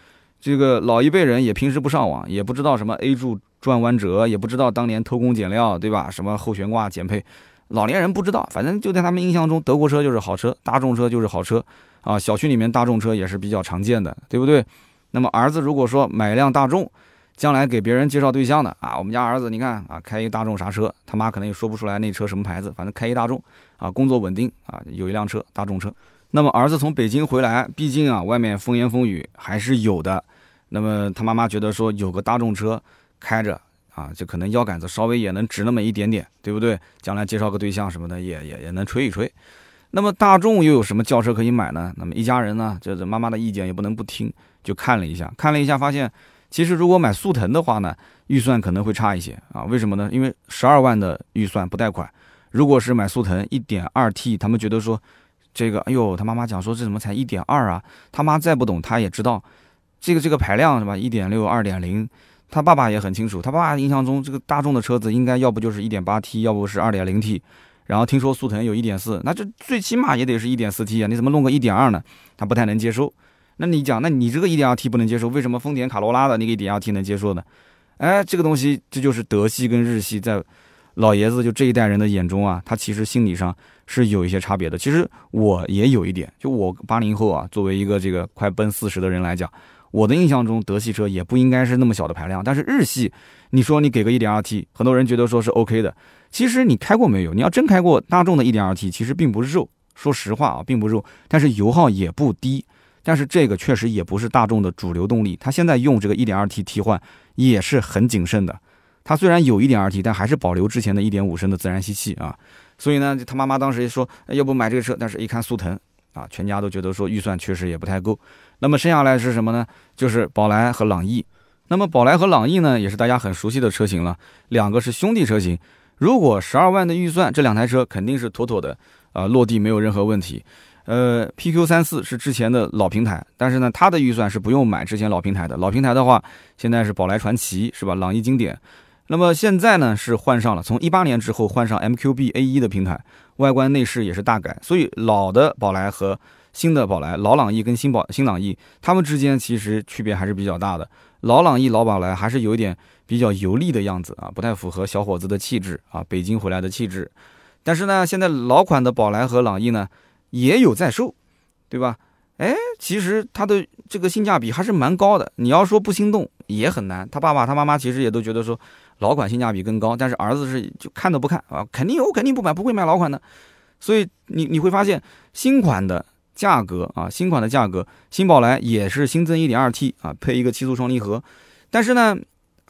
这个老一辈人也平时不上网，也不知道什么 A 柱转弯折，也不知道当年偷工减料，对吧？什么后悬挂减配，老年人不知道，反正就在他们印象中，德国车就是好车，大众车就是好车啊。小区里面大众车也是比较常见的，对不对？那么儿子如果说买一辆大众，将来给别人介绍对象的啊，我们家儿子你看啊，开一大众啥车，他妈可能也说不出来那车什么牌子，反正开一大众啊，工作稳定啊，有一辆车大众车。那么儿子从北京回来，毕竟啊外面风言风语还是有的。那么他妈妈觉得说有个大众车开着啊，就可能腰杆子稍微也能直那么一点点，对不对？将来介绍个对象什么的也也也能吹一吹。那么大众又有什么轿车可以买呢？那么一家人呢，就是妈妈的意见也不能不听，就看了一下，看了一下发现。其实如果买速腾的话呢，预算可能会差一些啊？为什么呢？因为十二万的预算不贷款。如果是买速腾一点二 T，他们觉得说，这个哎呦，他妈妈讲说这怎么才一点二啊？他妈再不懂，他也知道，这个这个排量是吧？一点六、二点零，他爸爸也很清楚。他爸爸印象中这个大众的车子应该要不就是一点八 T，要不是二点零 T。然后听说速腾有一点四，那这最起码也得是一点四 T 啊？你怎么弄个一点二呢？他不太能接受。那你讲，那你这个一点二 T 不能接受，为什么丰田卡罗拉的那个一点二 T 能接受呢？哎，这个东西这就是德系跟日系在老爷子就这一代人的眼中啊，他其实心理上是有一些差别的。其实我也有一点，就我八零后啊，作为一个这个快奔四十的人来讲，我的印象中德系车也不应该是那么小的排量，但是日系，你说你给个一点二 T，很多人觉得说是 OK 的。其实你开过没有？你要真开过大众的一点二 T，其实并不肉，说实话啊，并不肉，但是油耗也不低。但是这个确实也不是大众的主流动力，它现在用这个 1.2T 替换也是很谨慎的。它虽然有一点二 T，但还是保留之前的一点五升的自然吸气啊。所以呢，他妈妈当时说要不买这个车，但是一看速腾啊，全家都觉得说预算确实也不太够。那么剩下来是什么呢？就是宝来和朗逸。那么宝来和朗逸呢，也是大家很熟悉的车型了，两个是兄弟车型。如果十二万的预算，这两台车肯定是妥妥的啊，落地没有任何问题。呃，PQ 三四是之前的老平台，但是呢，它的预算是不用买之前老平台的。老平台的话，现在是宝来传奇，是吧？朗逸经典。那么现在呢，是换上了，从一八年之后换上 MQB A 一的平台，外观内饰也是大改。所以老的宝来和新的宝来，老朗逸跟新宝新朗逸，它们之间其实区别还是比较大的。老朗逸老宝来还是有一点比较油腻的样子啊，不太符合小伙子的气质啊，北京回来的气质。但是呢，现在老款的宝来和朗逸呢。也有在售，对吧？哎，其实它的这个性价比还是蛮高的。你要说不心动也很难。他爸爸、他妈妈其实也都觉得说老款性价比更高，但是儿子是就看都不看啊，肯定我肯定不买，不会买老款的。所以你你会发现新款的价格啊，新款的价格，新宝来也是新增 1.2T 啊，配一个七速双离合。但是呢，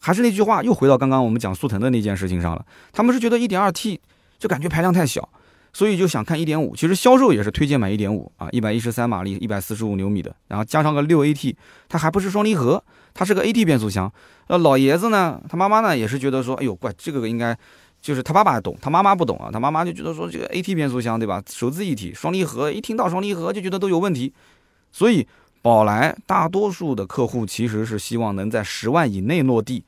还是那句话，又回到刚刚我们讲速腾的那件事情上了。他们是觉得 1.2T 就感觉排量太小。所以就想看一点五，其实销售也是推荐买一点五啊，一百一十三马力，一百四十五牛米的，然后加上个六 AT，它还不是双离合，它是个 AT 变速箱。呃，老爷子呢，他妈妈呢也是觉得说，哎呦，怪这个应该就是他爸爸懂，他妈妈不懂啊，他妈妈就觉得说这个 AT 变速箱对吧，手自一体，双离合，一听到双离合就觉得都有问题。所以宝来大多数的客户其实是希望能在十万以内落地，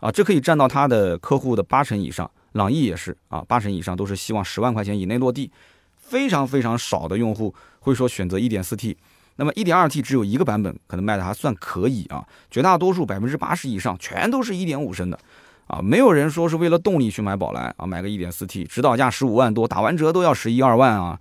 啊，这可以占到他的客户的八成以上。朗逸也是啊，八成以上都是希望十万块钱以内落地，非常非常少的用户会说选择一点四 T，那么一点二 T 只有一个版本可能卖的还算可以啊，绝大多数百分之八十以上全都是一点五升的啊，没有人说是为了动力去买宝来啊，买个一点四 T，指导价十五万多，打完折都要十一二万啊，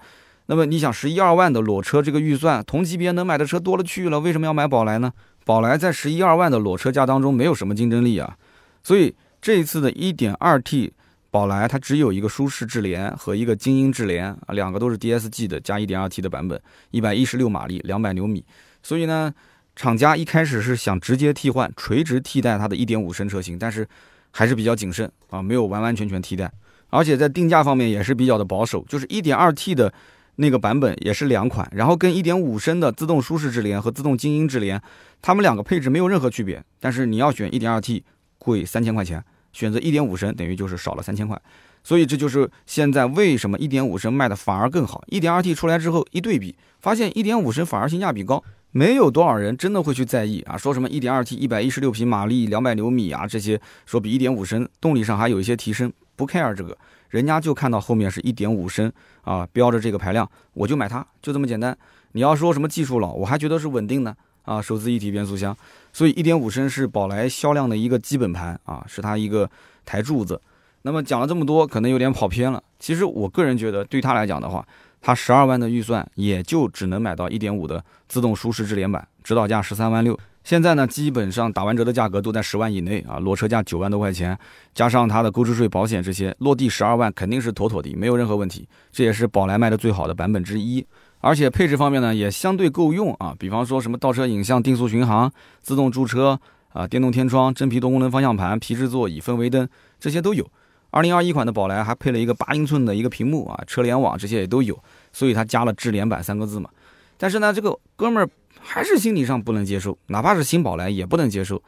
那么你想十一二万的裸车这个预算，同级别能买的车多了去了，为什么要买宝来呢？宝来在十一二万的裸车价当中没有什么竞争力啊，所以这一次的一点二 T。宝来它只有一个舒适智联和一个精英智联啊，两个都是 DSG 的加 1.2T 的版本，一百一十六马力，两百牛米。所以呢，厂家一开始是想直接替换，垂直替代它的一点五升车型，但是还是比较谨慎啊，没有完完全全替代。而且在定价方面也是比较的保守，就是 1.2T 的那个版本也是两款，然后跟1.5升的自动舒适智联和自动精英智联，它们两个配置没有任何区别，但是你要选 1.2T 贵三千块钱。选择一点五升等于就是少了三千块，所以这就是现在为什么一点五升卖的反而更好。一点二 T 出来之后一对比，发现一点五升反而性价比高，没有多少人真的会去在意啊。说什么一点二 T 一百一十六匹马力两百牛米啊这些，说比一点五升动力上还有一些提升，不 care 这个，人家就看到后面是一点五升啊，标着这个排量，我就买它，就这么简单。你要说什么技术老，我还觉得是稳定的啊，手自一体变速箱，所以1.5升是宝来销量的一个基本盘啊，是它一个台柱子。那么讲了这么多，可能有点跑偏了。其实我个人觉得，对他来讲的话，它十二万的预算也就只能买到1.5的自动舒适智联版，指导价十三万六。现在呢，基本上打完折的价格都在十万以内啊，裸车价九万多块钱，加上它的购置税、保险这些，落地十二万肯定是妥妥的，没有任何问题。这也是宝来卖的最好的版本之一。而且配置方面呢，也相对够用啊。比方说什么倒车影像、定速巡航、自动驻车啊、电动天窗、真皮多功能方向盘、皮质座椅、氛围灯这些都有。二零二一款的宝来还配了一个八英寸的一个屏幕啊，车联网这些也都有，所以它加了智联版三个字嘛。但是呢，这个哥们儿。还是心理上不能接受，哪怕是新宝来也不能接受。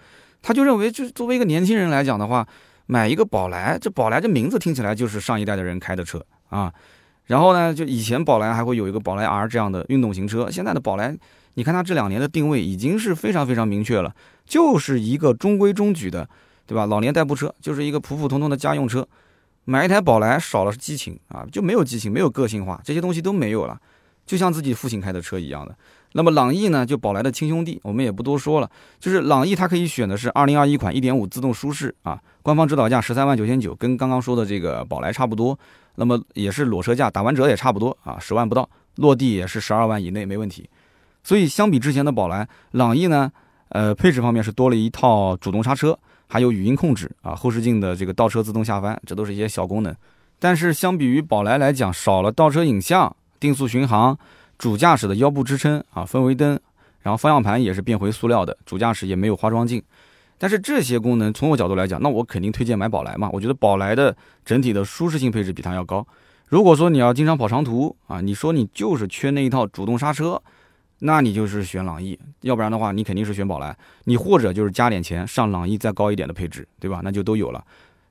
他就认为，就作为一个年轻人来讲的话，买一个宝来，这宝来这名字听起来就是上一代的人开的车啊。然后呢，就以前宝来还会有一个宝来 R 这样的运动型车，现在的宝来，你看它这两年的定位已经是非常非常明确了，就是一个中规中矩的，对吧？老年代步车，就是一个普普通通的家用车。买一台宝来少了激情啊，就没有激情，没有个性化，这些东西都没有了，就像自己父亲开的车一样的。那么朗逸呢，就宝来的亲兄弟，我们也不多说了。就是朗逸，它可以选的是2021款1.5自动舒适啊，官方指导价十三万九千九，跟刚刚说的这个宝来差不多。那么也是裸车价，打完折也差不多啊，十万不到，落地也是十二万以内，没问题。所以相比之前的宝来，朗逸呢，呃，配置方面是多了一套主动刹车，还有语音控制啊，后视镜的这个倒车自动下翻，这都是一些小功能。但是相比于宝来来讲，少了倒车影像、定速巡航。主驾驶的腰部支撑啊，氛围灯，然后方向盘也是变回塑料的，主驾驶也没有化妆镜。但是这些功能从我角度来讲，那我肯定推荐买宝来嘛。我觉得宝来的整体的舒适性配置比它要高。如果说你要经常跑长途啊，你说你就是缺那一套主动刹车，那你就是选朗逸，要不然的话你肯定是选宝来。你或者就是加点钱上朗逸再高一点的配置，对吧？那就都有了。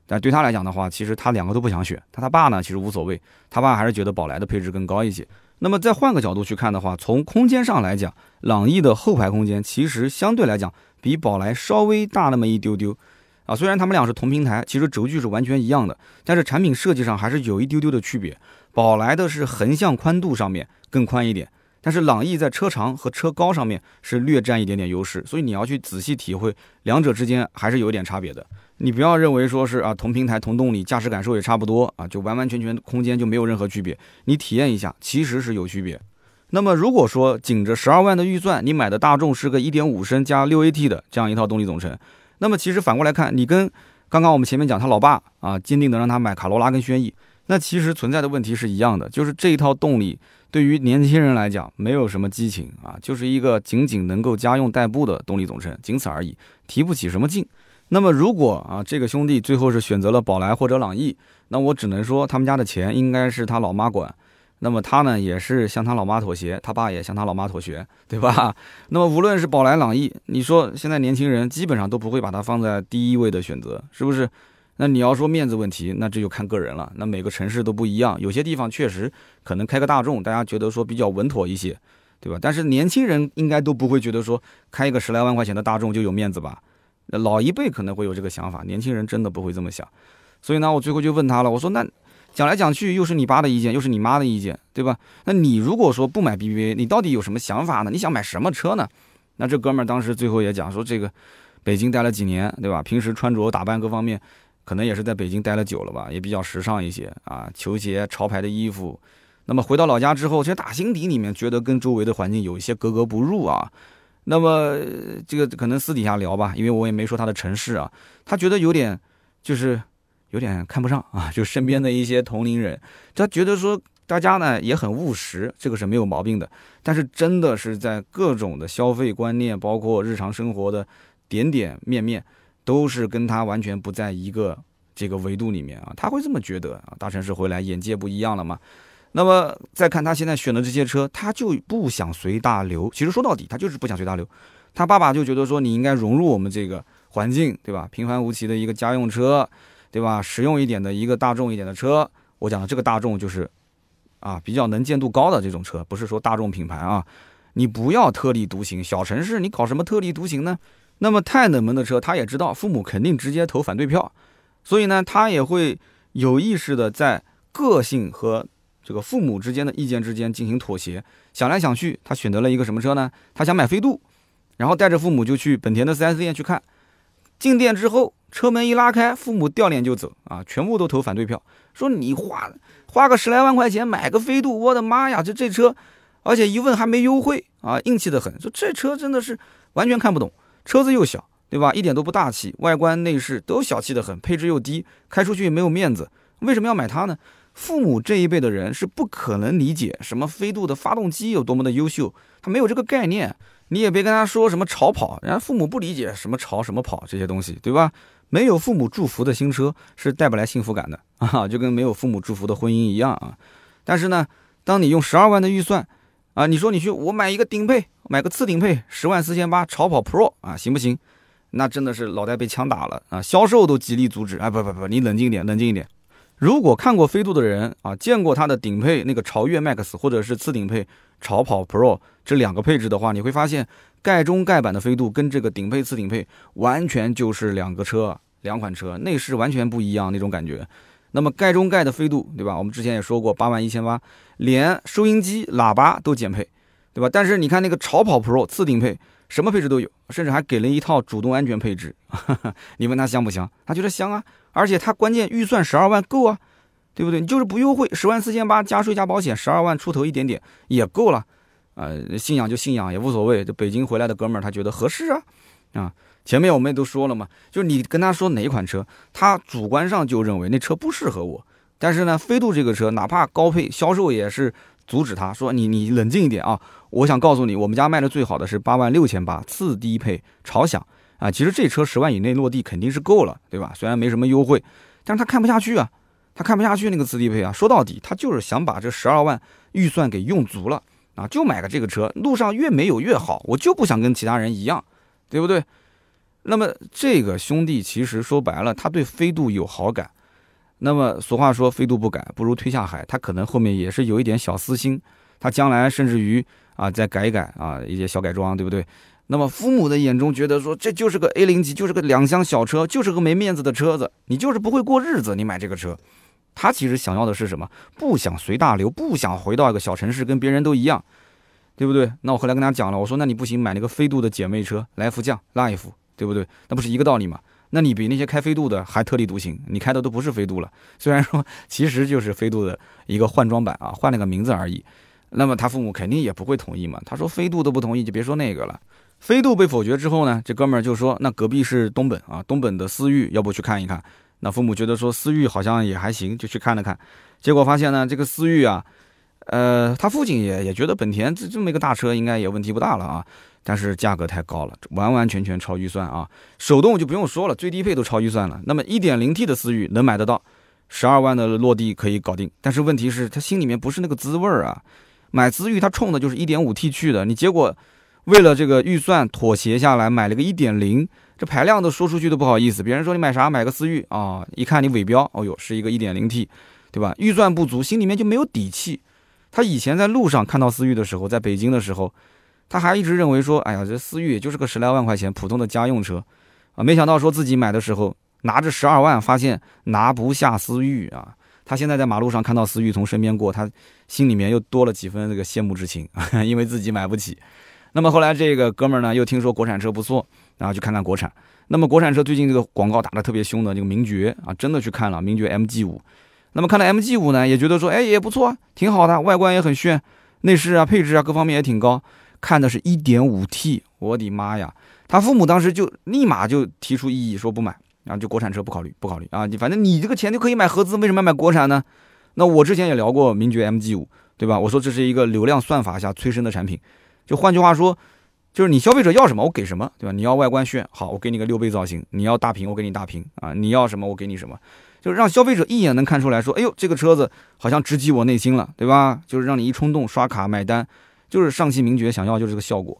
但对他来讲的话，其实他两个都不想选。他他爸呢，其实无所谓，他爸还是觉得宝来的配置更高一些。那么再换个角度去看的话，从空间上来讲，朗逸的后排空间其实相对来讲比宝来稍微大那么一丢丢，啊，虽然他们俩是同平台，其实轴距是完全一样的，但是产品设计上还是有一丢丢的区别。宝来的是横向宽度上面更宽一点，但是朗逸在车长和车高上面是略占一点点优势，所以你要去仔细体会，两者之间还是有一点差别的。你不要认为说是啊同平台同动力驾驶感受也差不多啊，就完完全全空间就没有任何区别。你体验一下，其实是有区别。那么如果说紧着十二万的预算，你买的大众是个一点五升加六 AT 的这样一套动力总成，那么其实反过来看，你跟刚刚我们前面讲他老爸啊坚定的让他买卡罗拉跟轩逸，那其实存在的问题是一样的，就是这一套动力对于年轻人来讲没有什么激情啊，就是一个仅仅能够家用代步的动力总成，仅此而已，提不起什么劲。那么如果啊，这个兄弟最后是选择了宝来或者朗逸，那我只能说他们家的钱应该是他老妈管。那么他呢，也是向他老妈妥协，他爸也向他老妈妥协，对吧？那么无论是宝来朗逸，你说现在年轻人基本上都不会把它放在第一位的选择，是不是？那你要说面子问题，那这就看个人了。那每个城市都不一样，有些地方确实可能开个大众，大家觉得说比较稳妥一些，对吧？但是年轻人应该都不会觉得说开一个十来万块钱的大众就有面子吧？老一辈可能会有这个想法，年轻人真的不会这么想，所以呢，我最后就问他了，我说那讲来讲去又是你爸的意见，又是你妈的意见，对吧？那你如果说不买 BBA，你到底有什么想法呢？你想买什么车呢？那这哥们儿当时最后也讲说，这个北京待了几年，对吧？平时穿着打扮各方面，可能也是在北京待了久了吧，也比较时尚一些啊，球鞋、潮牌的衣服。那么回到老家之后，其实打心底里面觉得跟周围的环境有一些格格不入啊。那么这个可能私底下聊吧，因为我也没说他的城市啊，他觉得有点，就是有点看不上啊，就身边的一些同龄人，他觉得说大家呢也很务实，这个是没有毛病的，但是真的是在各种的消费观念，包括日常生活的点点面面，都是跟他完全不在一个这个维度里面啊，他会这么觉得啊，大城市回来眼界不一样了嘛。那么再看他现在选的这些车，他就不想随大流。其实说到底，他就是不想随大流。他爸爸就觉得说，你应该融入我们这个环境，对吧？平凡无奇的一个家用车，对吧？实用一点的一个大众一点的车。我讲的这个大众就是，啊，比较能见度高的这种车，不是说大众品牌啊。你不要特立独行，小城市你搞什么特立独行呢？那么太冷门的车，他也知道父母肯定直接投反对票，所以呢，他也会有意识的在个性和。这个父母之间的意见之间进行妥协，想来想去，他选择了一个什么车呢？他想买飞度，然后带着父母就去本田的 4S 店去看。进店之后，车门一拉开，父母掉脸就走啊，全部都投反对票，说你花花个十来万块钱买个飞度，我的妈呀，这这车，而且一问还没优惠啊，硬气的很，说这车真的是完全看不懂，车子又小，对吧？一点都不大气，外观内饰都小气的很，配置又低，开出去也没有面子，为什么要买它呢？父母这一辈的人是不可能理解什么飞度的发动机有多么的优秀，他没有这个概念。你也别跟他说什么潮跑，人家父母不理解什么潮什么跑这些东西，对吧？没有父母祝福的新车是带不来幸福感的啊，就跟没有父母祝福的婚姻一样啊。但是呢，当你用十二万的预算啊，你说你去我买一个顶配，买个次顶配，十万四千八潮跑 Pro 啊，行不行？那真的是脑袋被枪打了啊！销售都极力阻止，哎，不不不，你冷静一点，冷静一点。如果看过飞度的人啊，见过它的顶配那个潮越 Max，或者是次顶配潮跑 Pro 这两个配置的话，你会发现盖中盖版的飞度跟这个顶配次顶配完全就是两个车，两款车，内饰完全不一样那种感觉。那么盖中盖的飞度，对吧？我们之前也说过，八万一千八，连收音机、喇叭都减配，对吧？但是你看那个潮跑 Pro 次顶配，什么配置都有，甚至还给了一套主动安全配置。你问他香不香？他觉得香啊。而且他关键预算十二万够啊，对不对？你就是不优惠，十万四千八加税加保险，十二万出头一点点也够了，呃，信仰就信仰也无所谓。就北京回来的哥们儿，他觉得合适啊，啊，前面我们也都说了嘛，就是你跟他说哪一款车，他主观上就认为那车不适合我。但是呢，飞度这个车哪怕高配，销售也是阻止他说你你冷静一点啊，我想告诉你，我们家卖的最好的是八万六千八次低配潮享。啊，其实这车十万以内落地肯定是够了，对吧？虽然没什么优惠，但是他看不下去啊，他看不下去那个次低配啊。说到底，他就是想把这十二万预算给用足了啊，就买个这个车，路上越没有越好，我就不想跟其他人一样，对不对？那么这个兄弟其实说白了，他对飞度有好感。那么俗话说，飞度不改不如推下海，他可能后面也是有一点小私心，他将来甚至于啊再改一改啊一些小改装，对不对？那么父母的眼中觉得说这就是个 A 零级，就是个两厢小车，就是个没面子的车子，你就是不会过日子，你买这个车，他其实想要的是什么？不想随大流，不想回到一个小城市跟别人都一样，对不对？那我后来跟他讲了，我说那你不行，买那个飞度的姐妹车来福将 Life，对不对？那不是一个道理吗？那你比那些开飞度的还特立独行，你开的都不是飞度了，虽然说其实就是飞度的一个换装版啊，换了个名字而已。那么他父母肯定也不会同意嘛，他说飞度都不同意，就别说那个了。飞度被否决之后呢，这哥们儿就说：“那隔壁是东本啊，东本的思域，要不去看一看？”那父母觉得说思域好像也还行，就去看了看。结果发现呢，这个思域啊，呃，他父亲也也觉得本田这这么一个大车应该也问题不大了啊，但是价格太高了，完完全全超预算啊！手动就不用说了，最低配都超预算了。那么 1.0T 的思域能买得到，十二万的落地可以搞定，但是问题是他心里面不是那个滋味儿啊。买思域他冲的就是 1.5T 去的，你结果。为了这个预算妥协下来，买了个一点零，这排量都说出去都不好意思。别人说你买啥？买个思域啊？一看你尾标，哦呦，是一个一点零 T，对吧？预算不足，心里面就没有底气。他以前在路上看到思域的时候，在北京的时候，他还一直认为说，哎呀，这思域也就是个十来万块钱普通的家用车啊。没想到说自己买的时候拿着十二万，发现拿不下思域啊。他现在在马路上看到思域从身边过，他心里面又多了几分这个羡慕之情，因为自己买不起。那么后来这个哥们儿呢，又听说国产车不错，然后去看看国产。那么国产车最近这个广告打得特别凶的这个名爵啊，真的去看了名爵 MG 五。那么看了 MG 五呢，也觉得说，哎，也不错啊，挺好的，外观也很炫，内饰啊、配置啊各方面也挺高。看的是一点五 T，我的妈呀！他父母当时就立马就提出异议，说不买，然后就国产车不考虑，不考虑啊！你反正你这个钱就可以买合资，为什么要买国产呢？那我之前也聊过名爵 MG 五，对吧？我说这是一个流量算法下催生的产品。就换句话说，就是你消费者要什么，我给什么，对吧？你要外观炫，好，我给你个六倍造型；你要大屏，我给你大屏啊！你要什么，我给你什么，就是让消费者一眼能看出来说，哎呦，这个车子好像直击我内心了，对吧？就是让你一冲动刷卡买单，就是上汽名爵想要就是这个效果。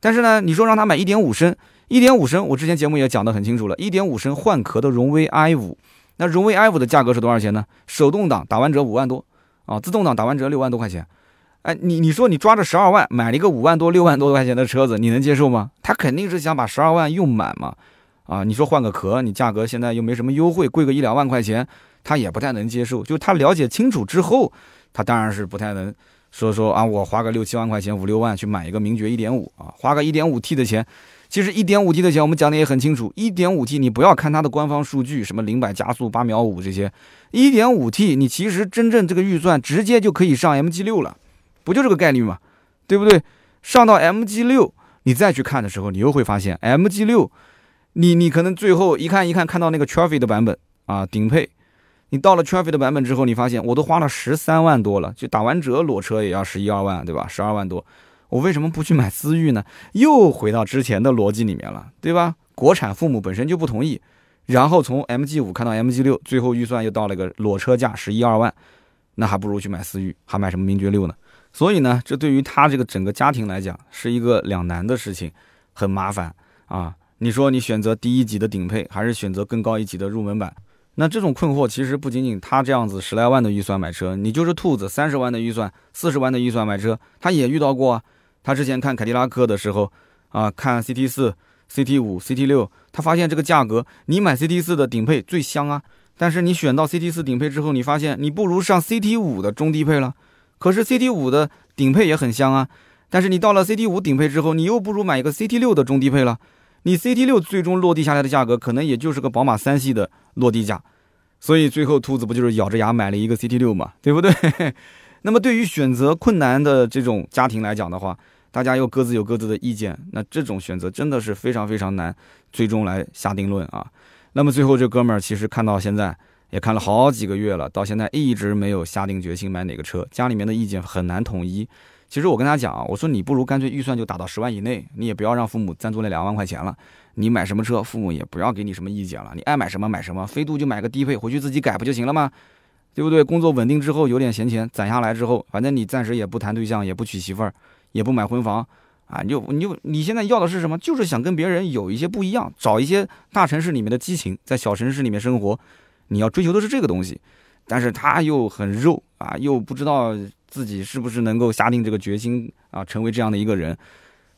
但是呢，你说让他买一点五升，一点五升，我之前节目也讲得很清楚了，一点五升换壳的荣威 i 五，那荣威 i 五的价格是多少钱呢？手动挡打完折五万多啊，自动挡打完折六万多块钱。哎，你你说你抓着十二万买了一个五万多六万多块钱的车子，你能接受吗？他肯定是想把十二万用满嘛。啊，你说换个壳，你价格现在又没什么优惠，贵个一两万块钱，他也不太能接受。就他了解清楚之后，他当然是不太能说说啊，我花个六七万块钱、五六万去买一个名爵一点五啊，花个一点五 T 的钱。其实一点五 T 的钱，我们讲的也很清楚。一点五 T，你不要看它的官方数据，什么零百加速八秒五这些。一点五 T，你其实真正这个预算直接就可以上 MG 六了，不就这个概率吗？对不对？上到 MG 六，你再去看的时候，你又会发现 MG 六，你你可能最后一看一看看到那个 Trophy 的版本啊，顶配。你到了 TRAFFIC 的版本之后，你发现我都花了十三万多了，就打完折裸车也要十一二万，对吧？十二万多。我为什么不去买思域呢？又回到之前的逻辑里面了，对吧？国产父母本身就不同意，然后从 MG 五看到 MG 六，最后预算又到了个裸车价十一二万，那还不如去买思域，还买什么名爵六呢？所以呢，这对于他这个整个家庭来讲是一个两难的事情，很麻烦啊。你说你选择低一级的顶配，还是选择更高一级的入门版？那这种困惑其实不仅仅他这样子十来万的预算买车，你就是兔子三十万的预算、四十万的预算买车，他也遇到过啊。他之前看凯迪拉克的时候，啊，看 CT 四、CT 五、CT 六，他发现这个价格，你买 CT 四的顶配最香啊。但是你选到 CT 四顶配之后，你发现你不如上 CT 五的中低配了。可是 CT 五的顶配也很香啊。但是你到了 CT 五顶配之后，你又不如买一个 CT 六的中低配了。你 CT 六最终落地下来的价格，可能也就是个宝马三系的落地价。所以最后兔子不就是咬着牙买了一个 CT 六嘛，对不对？那么对于选择困难的这种家庭来讲的话，大家又各自有各自的意见，那这种选择真的是非常非常难，最终来下定论啊。那么最后这哥们儿其实看到现在也看了好几个月了，到现在一直没有下定决心买哪个车，家里面的意见很难统一。其实我跟他讲啊，我说你不如干脆预算就打到十万以内，你也不要让父母赞助那两万块钱了，你买什么车，父母也不要给你什么意见了，你爱买什么买什么，飞度就买个低配回去自己改不就行了吗？对不对？工作稳定之后有点闲钱攒下来之后，反正你暂时也不谈对象，也不娶媳妇儿，也不买婚房，啊，你就你就你现在要的是什么？就是想跟别人有一些不一样，找一些大城市里面的激情，在小城市里面生活，你要追求的是这个东西。但是他又很肉啊，又不知道自己是不是能够下定这个决心啊，成为这样的一个人，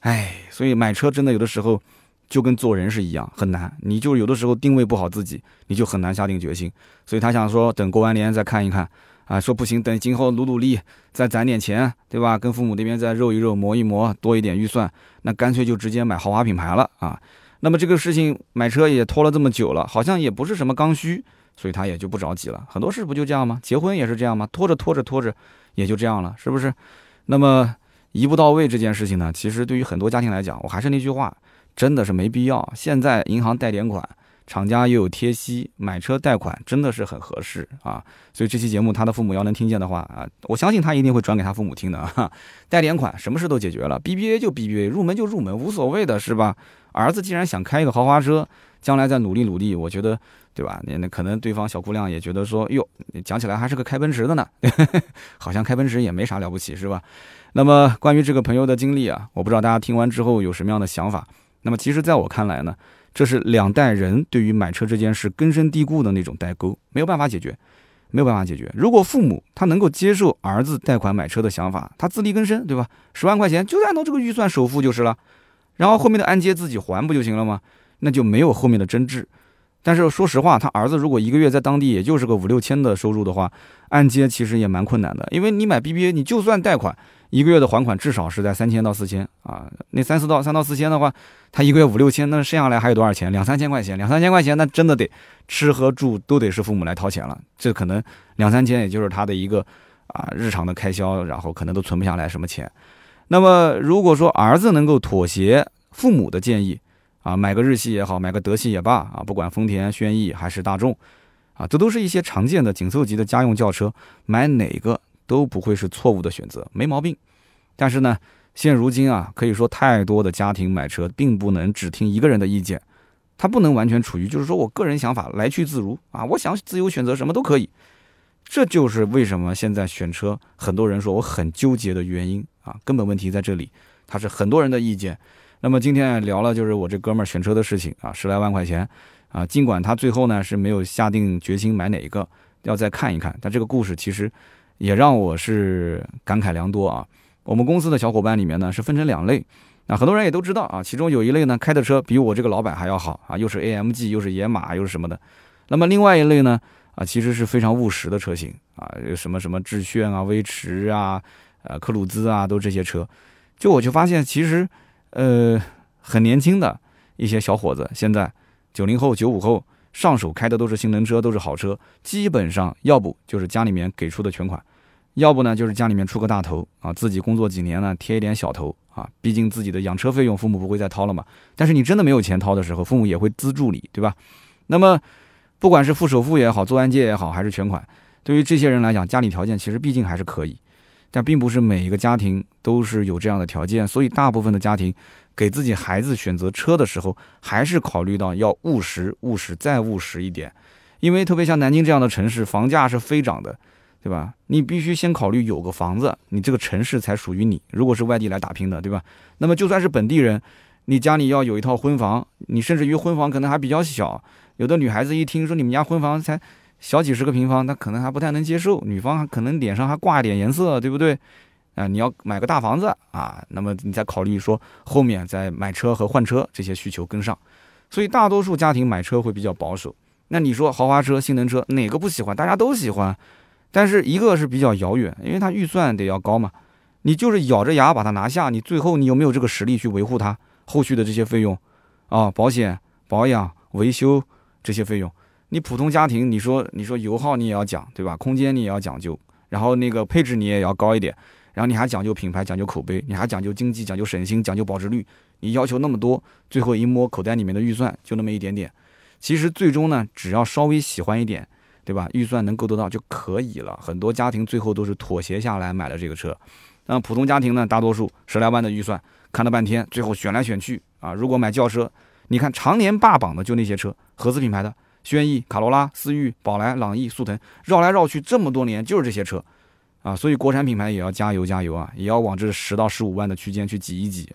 哎，所以买车真的有的时候。就跟做人是一样，很难。你就有的时候定位不好自己，你就很难下定决心。所以他想说，等过完年再看一看啊。说不行，等今后努努力，再攒点钱，对吧？跟父母那边再肉一肉，磨一磨，多一点预算，那干脆就直接买豪华品牌了啊。那么这个事情买车也拖了这么久了，好像也不是什么刚需，所以他也就不着急了。很多事不就这样吗？结婚也是这样吗？拖着拖着拖着，也就这样了，是不是？那么一步到位这件事情呢，其实对于很多家庭来讲，我还是那句话。真的是没必要。现在银行贷点款，厂家又有贴息，买车贷款真的是很合适啊。所以这期节目他的父母要能听见的话啊，我相信他一定会转给他父母听的。哈，贷点款，什么事都解决了，BBA 就 BBA，入门就入门，无所谓的是吧？儿子既然想开一个豪华车，将来再努力努力，我觉得对吧？那那可能对方小姑娘也觉得说，哟，讲起来还是个开奔驰的呢，好像开奔驰也没啥了不起是吧？那么关于这个朋友的经历啊，我不知道大家听完之后有什么样的想法。那么其实，在我看来呢，这是两代人对于买车这件事根深蒂固的那种代沟，没有办法解决，没有办法解决。如果父母他能够接受儿子贷款买车的想法，他自力更生，对吧？十万块钱就按照这个预算首付就是了，然后后面的按揭自己还不就行了吗？那就没有后面的争执。但是说实话，他儿子如果一个月在当地也就是个五六千的收入的话，按揭其实也蛮困难的，因为你买 BBA，你就算贷款，一个月的还款至少是在三千到四千啊。那三四到三到四千的话，他一个月五六千，那剩下来还有多少钱？两三千块钱，两三千块钱，那真的得吃喝住都得是父母来掏钱了。这可能两三千，也就是他的一个啊日常的开销，然后可能都存不下来什么钱。那么如果说儿子能够妥协父母的建议，啊，买个日系也好，买个德系也罢，啊，不管丰田、轩逸还是大众，啊，这都是一些常见的紧凑级的家用轿车，买哪个都不会是错误的选择，没毛病。但是呢，现如今啊，可以说太多的家庭买车并不能只听一个人的意见，他不能完全处于就是说我个人想法来去自如啊，我想自由选择什么都可以。这就是为什么现在选车很多人说我很纠结的原因啊，根本问题在这里，他是很多人的意见。那么今天聊了就是我这哥们儿选车的事情啊，十来万块钱啊，尽管他最后呢是没有下定决心买哪一个，要再看一看。但这个故事其实也让我是感慨良多啊。我们公司的小伙伴里面呢是分成两类，那很多人也都知道啊，其中有一类呢开的车比我这个老板还要好啊，又是 AMG 又是野马又是什么的。那么另外一类呢啊，其实是非常务实的车型啊，什么什么致炫啊、威驰啊。呃，克鲁兹啊，都这些车。就我就发现，其实，呃，很年轻的一些小伙子，现在九零后、九五后上手开的都是性能车，都是好车，基本上要不就是家里面给出的全款，要不呢就是家里面出个大头啊，自己工作几年呢贴一点小头啊，毕竟自己的养车费用父母不会再掏了嘛。但是你真的没有钱掏的时候，父母也会资助你，对吧？那么，不管是付首付也好，做按揭也好，还是全款，对于这些人来讲，家里条件其实毕竟还是可以。但并不是每一个家庭都是有这样的条件，所以大部分的家庭给自己孩子选择车的时候，还是考虑到要务实、务实再务实一点。因为特别像南京这样的城市，房价是飞涨的，对吧？你必须先考虑有个房子，你这个城市才属于你。如果是外地来打拼的，对吧？那么就算是本地人，你家里要有一套婚房，你甚至于婚房可能还比较小。有的女孩子一听说你们家婚房才。小几十个平方，她可能还不太能接受。女方可能脸上还挂一点颜色，对不对？啊，你要买个大房子啊，那么你再考虑说后面再买车和换车这些需求跟上。所以大多数家庭买车会比较保守。那你说豪华车、性能车哪个不喜欢？大家都喜欢，但是一个是比较遥远，因为它预算得要高嘛。你就是咬着牙把它拿下，你最后你有没有这个实力去维护它后续的这些费用啊？保险、保养、维修这些费用。你普通家庭，你说你说油耗你也要讲，对吧？空间你也要讲究，然后那个配置你也要高一点，然后你还讲究品牌，讲究口碑，你还讲究经济，讲究省心，讲究保值率，你要求那么多，最后一摸口袋里面的预算就那么一点点。其实最终呢，只要稍微喜欢一点，对吧？预算能够得到就可以了。很多家庭最后都是妥协下来买了这个车。那普通家庭呢，大多数十来万的预算，看了半天，最后选来选去啊。如果买轿车，你看常年霸榜的就那些车，合资品牌的。轩逸、卡罗拉、思域、宝来、朗逸、速腾，绕来绕去这么多年就是这些车，啊，所以国产品牌也要加油加油啊，也要往这十到十五万的区间去挤一挤。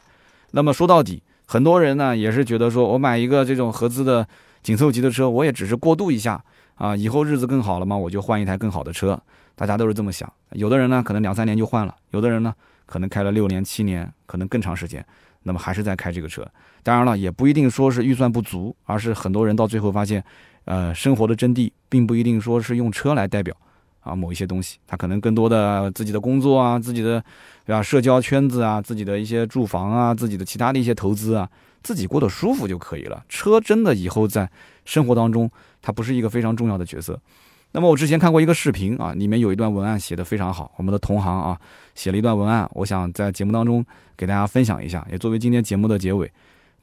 那么说到底，很多人呢也是觉得说，我买一个这种合资的紧凑级的车，我也只是过渡一下啊，以后日子更好了嘛，我就换一台更好的车。大家都是这么想，有的人呢可能两三年就换了，有的人呢可能开了六年、七年，可能更长时间，那么还是在开这个车。当然了，也不一定说是预算不足，而是很多人到最后发现。呃，生活的真谛并不一定说是用车来代表啊，某一些东西，他可能更多的自己的工作啊，自己的对吧，社交圈子啊，自己的一些住房啊，自己的其他的一些投资啊，自己过得舒服就可以了。车真的以后在生活当中，它不是一个非常重要的角色。那么我之前看过一个视频啊，里面有一段文案写的非常好，我们的同行啊写了一段文案，我想在节目当中给大家分享一下，也作为今天节目的结尾。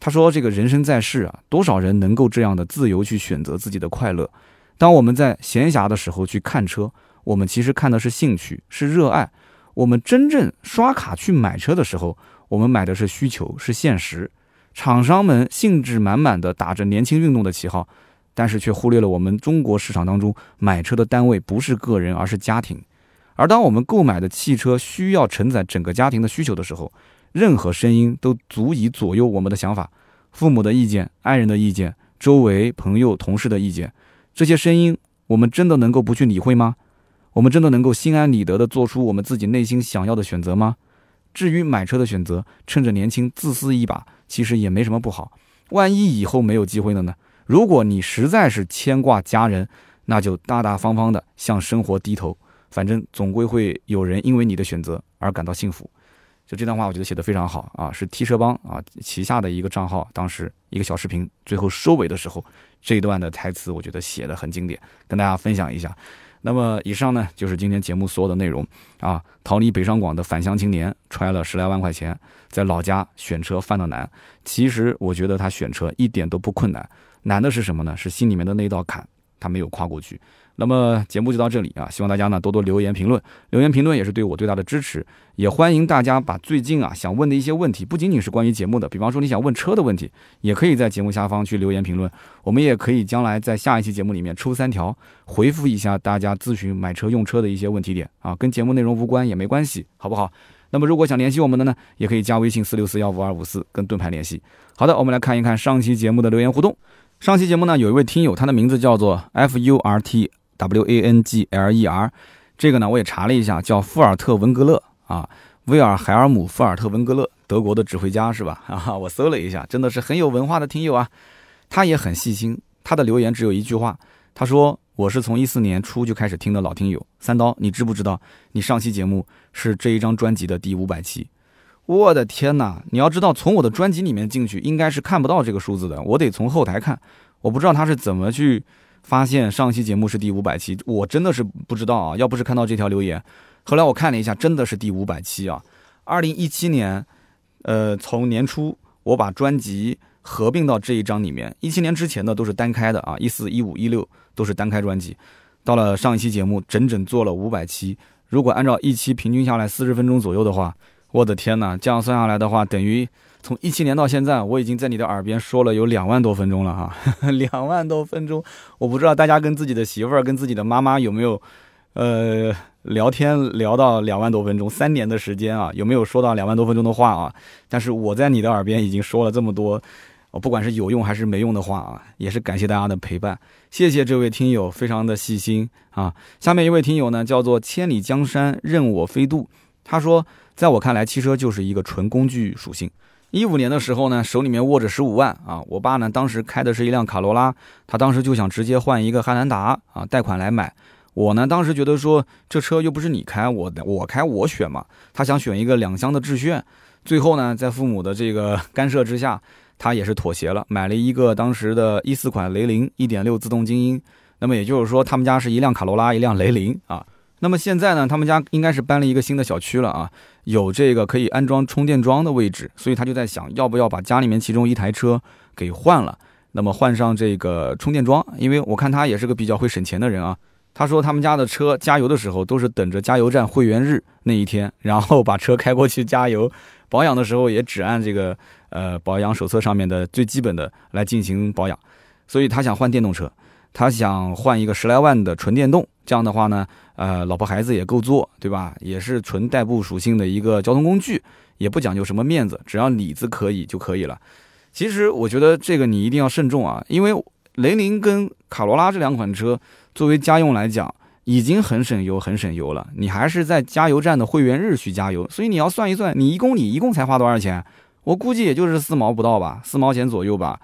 他说：“这个人生在世啊，多少人能够这样的自由去选择自己的快乐？当我们在闲暇的时候去看车，我们其实看的是兴趣，是热爱。我们真正刷卡去买车的时候，我们买的是需求，是现实。厂商们兴致满满的打着年轻运动的旗号，但是却忽略了我们中国市场当中买车的单位不是个人，而是家庭。而当我们购买的汽车需要承载整个家庭的需求的时候，任何声音都足以左右我们的想法，父母的意见、爱人的意见、周围朋友、同事的意见，这些声音，我们真的能够不去理会吗？我们真的能够心安理得地做出我们自己内心想要的选择吗？至于买车的选择，趁着年轻自私一把，其实也没什么不好。万一以后没有机会了呢？如果你实在是牵挂家人，那就大大方方地向生活低头，反正总归会有人因为你的选择而感到幸福。就这段话，我觉得写的非常好啊，是 T 车帮啊旗下的一个账号，当时一个小视频，最后收尾的时候，这一段的台词，我觉得写的很经典，跟大家分享一下。那么以上呢，就是今天节目所有的内容啊。逃离北上广的返乡青年，揣了十来万块钱，在老家选车犯了难。其实我觉得他选车一点都不困难，难的是什么呢？是心里面的那道坎，他没有跨过去。那么节目就到这里啊，希望大家呢多多留言评论，留言评论也是对我最大的支持，也欢迎大家把最近啊想问的一些问题，不仅仅是关于节目的，比方说你想问车的问题，也可以在节目下方去留言评论，我们也可以将来在下一期节目里面抽三条回复一下大家咨询买车用车的一些问题点啊，跟节目内容无关也没关系，好不好？那么如果想联系我们的呢，也可以加微信四六四幺五二五四跟盾牌联系。好的，我们来看一看上期节目的留言互动。上期节目呢，有一位听友，他的名字叫做 F U R T。W A N G L E R，这个呢我也查了一下，叫富尔特文格勒啊，威尔海尔姆·富尔特文格勒，德国的指挥家是吧？啊，我搜了一下，真的是很有文化的听友啊。他也很细心，他的留言只有一句话，他说：“我是从一四年初就开始听的老听友。三刀，你知不知道你上期节目是这一张专辑的第五百期？我的天哪！你要知道，从我的专辑里面进去，应该是看不到这个数字的，我得从后台看。我不知道他是怎么去发现上期节目是第五百期，我真的是不知道啊！要不是看到这条留言，后来我看了一下，真的是第五百期啊！二零一七年，呃，从年初我把专辑合并到这一张里面，一七年之前的都是单开的啊，一四一五一六都是单开专辑，到了上一期节目，整整做了五百期。如果按照一期平均下来四十分钟左右的话，我的天哪，这样算下来的话，等于从一七年到现在，我已经在你的耳边说了有两万多分钟了哈，两万多分钟，我不知道大家跟自己的媳妇儿、跟自己的妈妈有没有，呃，聊天聊到两万多分钟，三年的时间啊，有没有说到两万多分钟的话啊？但是我在你的耳边已经说了这么多，我，不管是有用还是没用的话啊，也是感谢大家的陪伴，谢谢这位听友，非常的细心啊。下面一位听友呢，叫做千里江山任我飞渡，他说。在我看来，汽车就是一个纯工具属性。一五年的时候呢，手里面握着十五万啊，我爸呢当时开的是一辆卡罗拉，他当时就想直接换一个汉兰达啊，贷款来买。我呢当时觉得说这车又不是你开，我我开我选嘛。他想选一个两厢的致炫，最后呢在父母的这个干涉之下，他也是妥协了，买了一个当时的一四款雷凌一点六自动精英。那么也就是说，他们家是一辆卡罗拉，一辆雷凌啊。那么现在呢，他们家应该是搬了一个新的小区了啊，有这个可以安装充电桩的位置，所以他就在想，要不要把家里面其中一台车给换了，那么换上这个充电桩，因为我看他也是个比较会省钱的人啊。他说他们家的车加油的时候都是等着加油站会员日那一天，然后把车开过去加油，保养的时候也只按这个呃保养手册上面的最基本的来进行保养，所以他想换电动车。他想换一个十来万的纯电动，这样的话呢，呃，老婆孩子也够坐，对吧？也是纯代步属性的一个交通工具，也不讲究什么面子，只要里子可以就可以了。其实我觉得这个你一定要慎重啊，因为雷凌跟卡罗拉这两款车作为家用来讲，已经很省油，很省油了。你还是在加油站的会员日去加油，所以你要算一算，你一公里一共才花多少钱？我估计也就是四毛不到吧，四毛钱左右吧。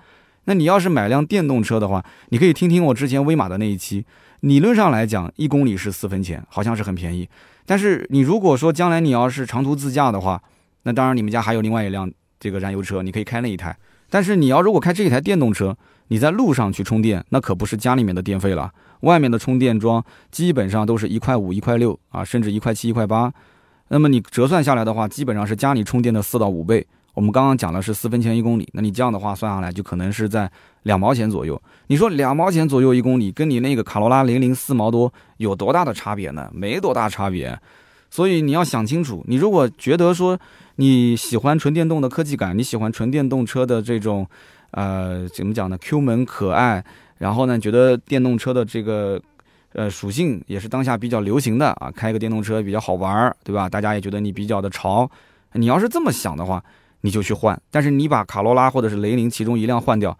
那你要是买辆电动车的话，你可以听听我之前威马的那一期。理论上来讲，一公里是四分钱，好像是很便宜。但是你如果说将来你要是长途自驾的话，那当然你们家还有另外一辆这个燃油车，你可以开那一台。但是你要如果开这一台电动车，你在路上去充电，那可不是家里面的电费了。外面的充电桩基本上都是一块五、一块六啊，甚至一块七、一块八。那么你折算下来的话，基本上是家里充电的四到五倍。我们刚刚讲的是四分钱一公里，那你这样的话算下来就可能是在两毛钱左右。你说两毛钱左右一公里，跟你那个卡罗拉零零四毛多有多大的差别呢？没多大差别。所以你要想清楚，你如果觉得说你喜欢纯电动的科技感，你喜欢纯电动车的这种，呃，怎么讲呢？Q 门可爱，然后呢，觉得电动车的这个呃属性也是当下比较流行的啊，开个电动车比较好玩，对吧？大家也觉得你比较的潮。你要是这么想的话，你就去换，但是你把卡罗拉或者是雷凌其中一辆换掉，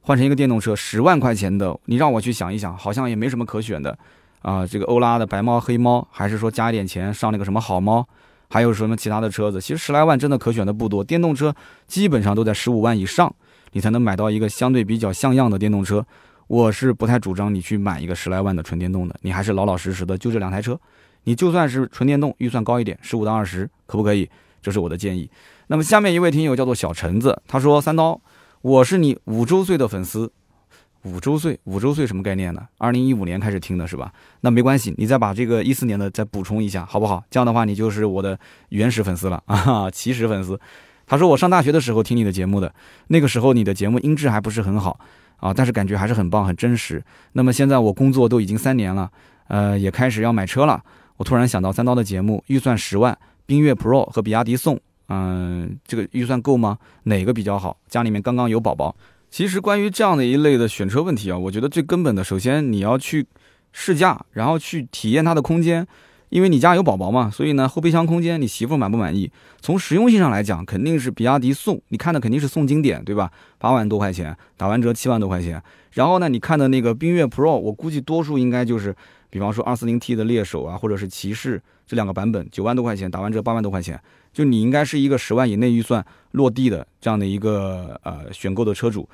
换成一个电动车，十万块钱的，你让我去想一想，好像也没什么可选的，啊，这个欧拉的白猫黑猫，还是说加一点钱上那个什么好猫，还有什么其他的车子，其实十来万真的可选的不多，电动车基本上都在十五万以上，你才能买到一个相对比较像样的电动车。我是不太主张你去买一个十来万的纯电动的，你还是老老实实的就这两台车，你就算是纯电动，预算高一点，十五到二十，可不可以？这是我的建议。那么下面一位听友叫做小橙子，他说：“三刀，我是你五周岁的粉丝，五周岁，五周岁什么概念呢？二零一五年开始听的是吧？那没关系，你再把这个一四年的再补充一下，好不好？这样的话，你就是我的原始粉丝了 啊，起始粉丝。”他说：“我上大学的时候听你的节目的，那个时候你的节目音质还不是很好啊，但是感觉还是很棒，很真实。那么现在我工作都已经三年了，呃，也开始要买车了，我突然想到三刀的节目，预算十万。”缤越 Pro 和比亚迪宋，嗯，这个预算够吗？哪个比较好？家里面刚刚有宝宝。其实关于这样的一类的选车问题啊，我觉得最根本的，首先你要去试驾，然后去体验它的空间，因为你家有宝宝嘛，所以呢，后备箱空间你媳妇满不满意？从实用性上来讲，肯定是比亚迪宋，你看的肯定是宋经典，对吧？八万多块钱，打完折七万多块钱。然后呢，你看的那个缤越 Pro，我估计多数应该就是。比方说二四零 T 的猎手啊，或者是骑士这两个版本，九万多块钱，打完折八万多块钱，就你应该是一个十万以内预算落地的这样的一个呃选购的车主。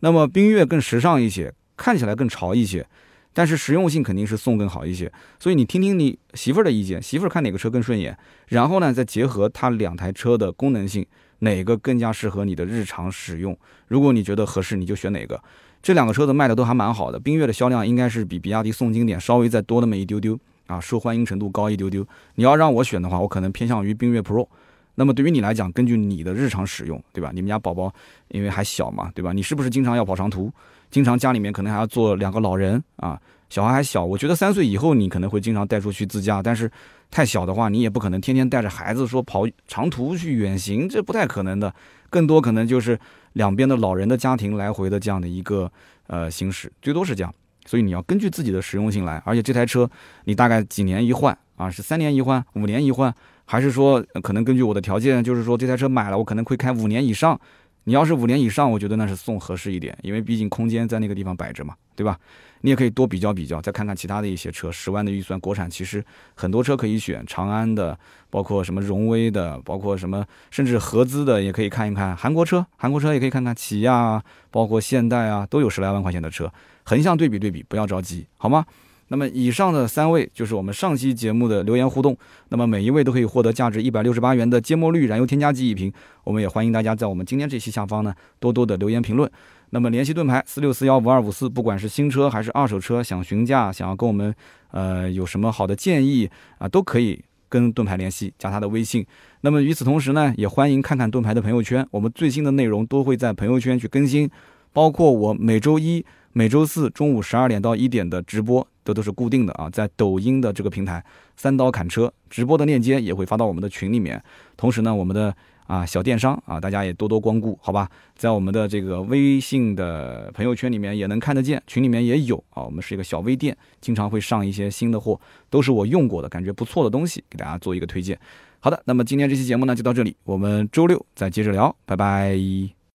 那么缤越更时尚一些，看起来更潮一些，但是实用性肯定是宋更好一些。所以你听听你媳妇儿的意见，媳妇儿看哪个车更顺眼，然后呢再结合它两台车的功能性，哪个更加适合你的日常使用。如果你觉得合适，你就选哪个。这两个车子卖的都还蛮好的，缤越的销量应该是比比亚迪宋经典稍微再多那么一丢丢啊，受欢迎程度高一丢丢。你要让我选的话，我可能偏向于缤越 Pro。那么对于你来讲，根据你的日常使用，对吧？你们家宝宝因为还小嘛，对吧？你是不是经常要跑长途？经常家里面可能还要坐两个老人啊，小孩还小。我觉得三岁以后你可能会经常带出去自驾，但是太小的话，你也不可能天天带着孩子说跑长途去远行，这不太可能的。更多可能就是两边的老人的家庭来回的这样的一个呃行驶，最多是这样。所以你要根据自己的实用性来，而且这台车你大概几年一换啊？是三年一换、五年一换，还是说可能根据我的条件，就是说这台车买了我可能会开五年以上？你要是五年以上，我觉得那是送合适一点，因为毕竟空间在那个地方摆着嘛，对吧？你也可以多比较比较，再看看其他的一些车，十万的预算，国产其实很多车可以选，长安的，包括什么荣威的，包括什么甚至合资的也可以看一看，韩国车，韩国车也可以看看，起亚啊，包括现代啊，都有十来万块钱的车，横向对比对比，不要着急，好吗？那么以上的三位就是我们上期节目的留言互动，那么每一位都可以获得价值一百六十八元的芥末绿燃油添加剂一瓶。我们也欢迎大家在我们今天这期下方呢多多的留言评论。那么联系盾牌四六四幺五二五四，不管是新车还是二手车，想询价，想要跟我们呃有什么好的建议啊，都可以跟盾牌联系，加他的微信。那么与此同时呢，也欢迎看看盾牌的朋友圈，我们最新的内容都会在朋友圈去更新，包括我每周一。每周四中午十二点到一点的直播，这都是固定的啊，在抖音的这个平台“三刀砍车”直播的链接也会发到我们的群里面。同时呢，我们的啊小电商啊，大家也多多光顾，好吧？在我们的这个微信的朋友圈里面也能看得见，群里面也有啊。我们是一个小微店，经常会上一些新的货，都是我用过的感觉不错的东西，给大家做一个推荐。好的，那么今天这期节目呢就到这里，我们周六再接着聊，拜拜。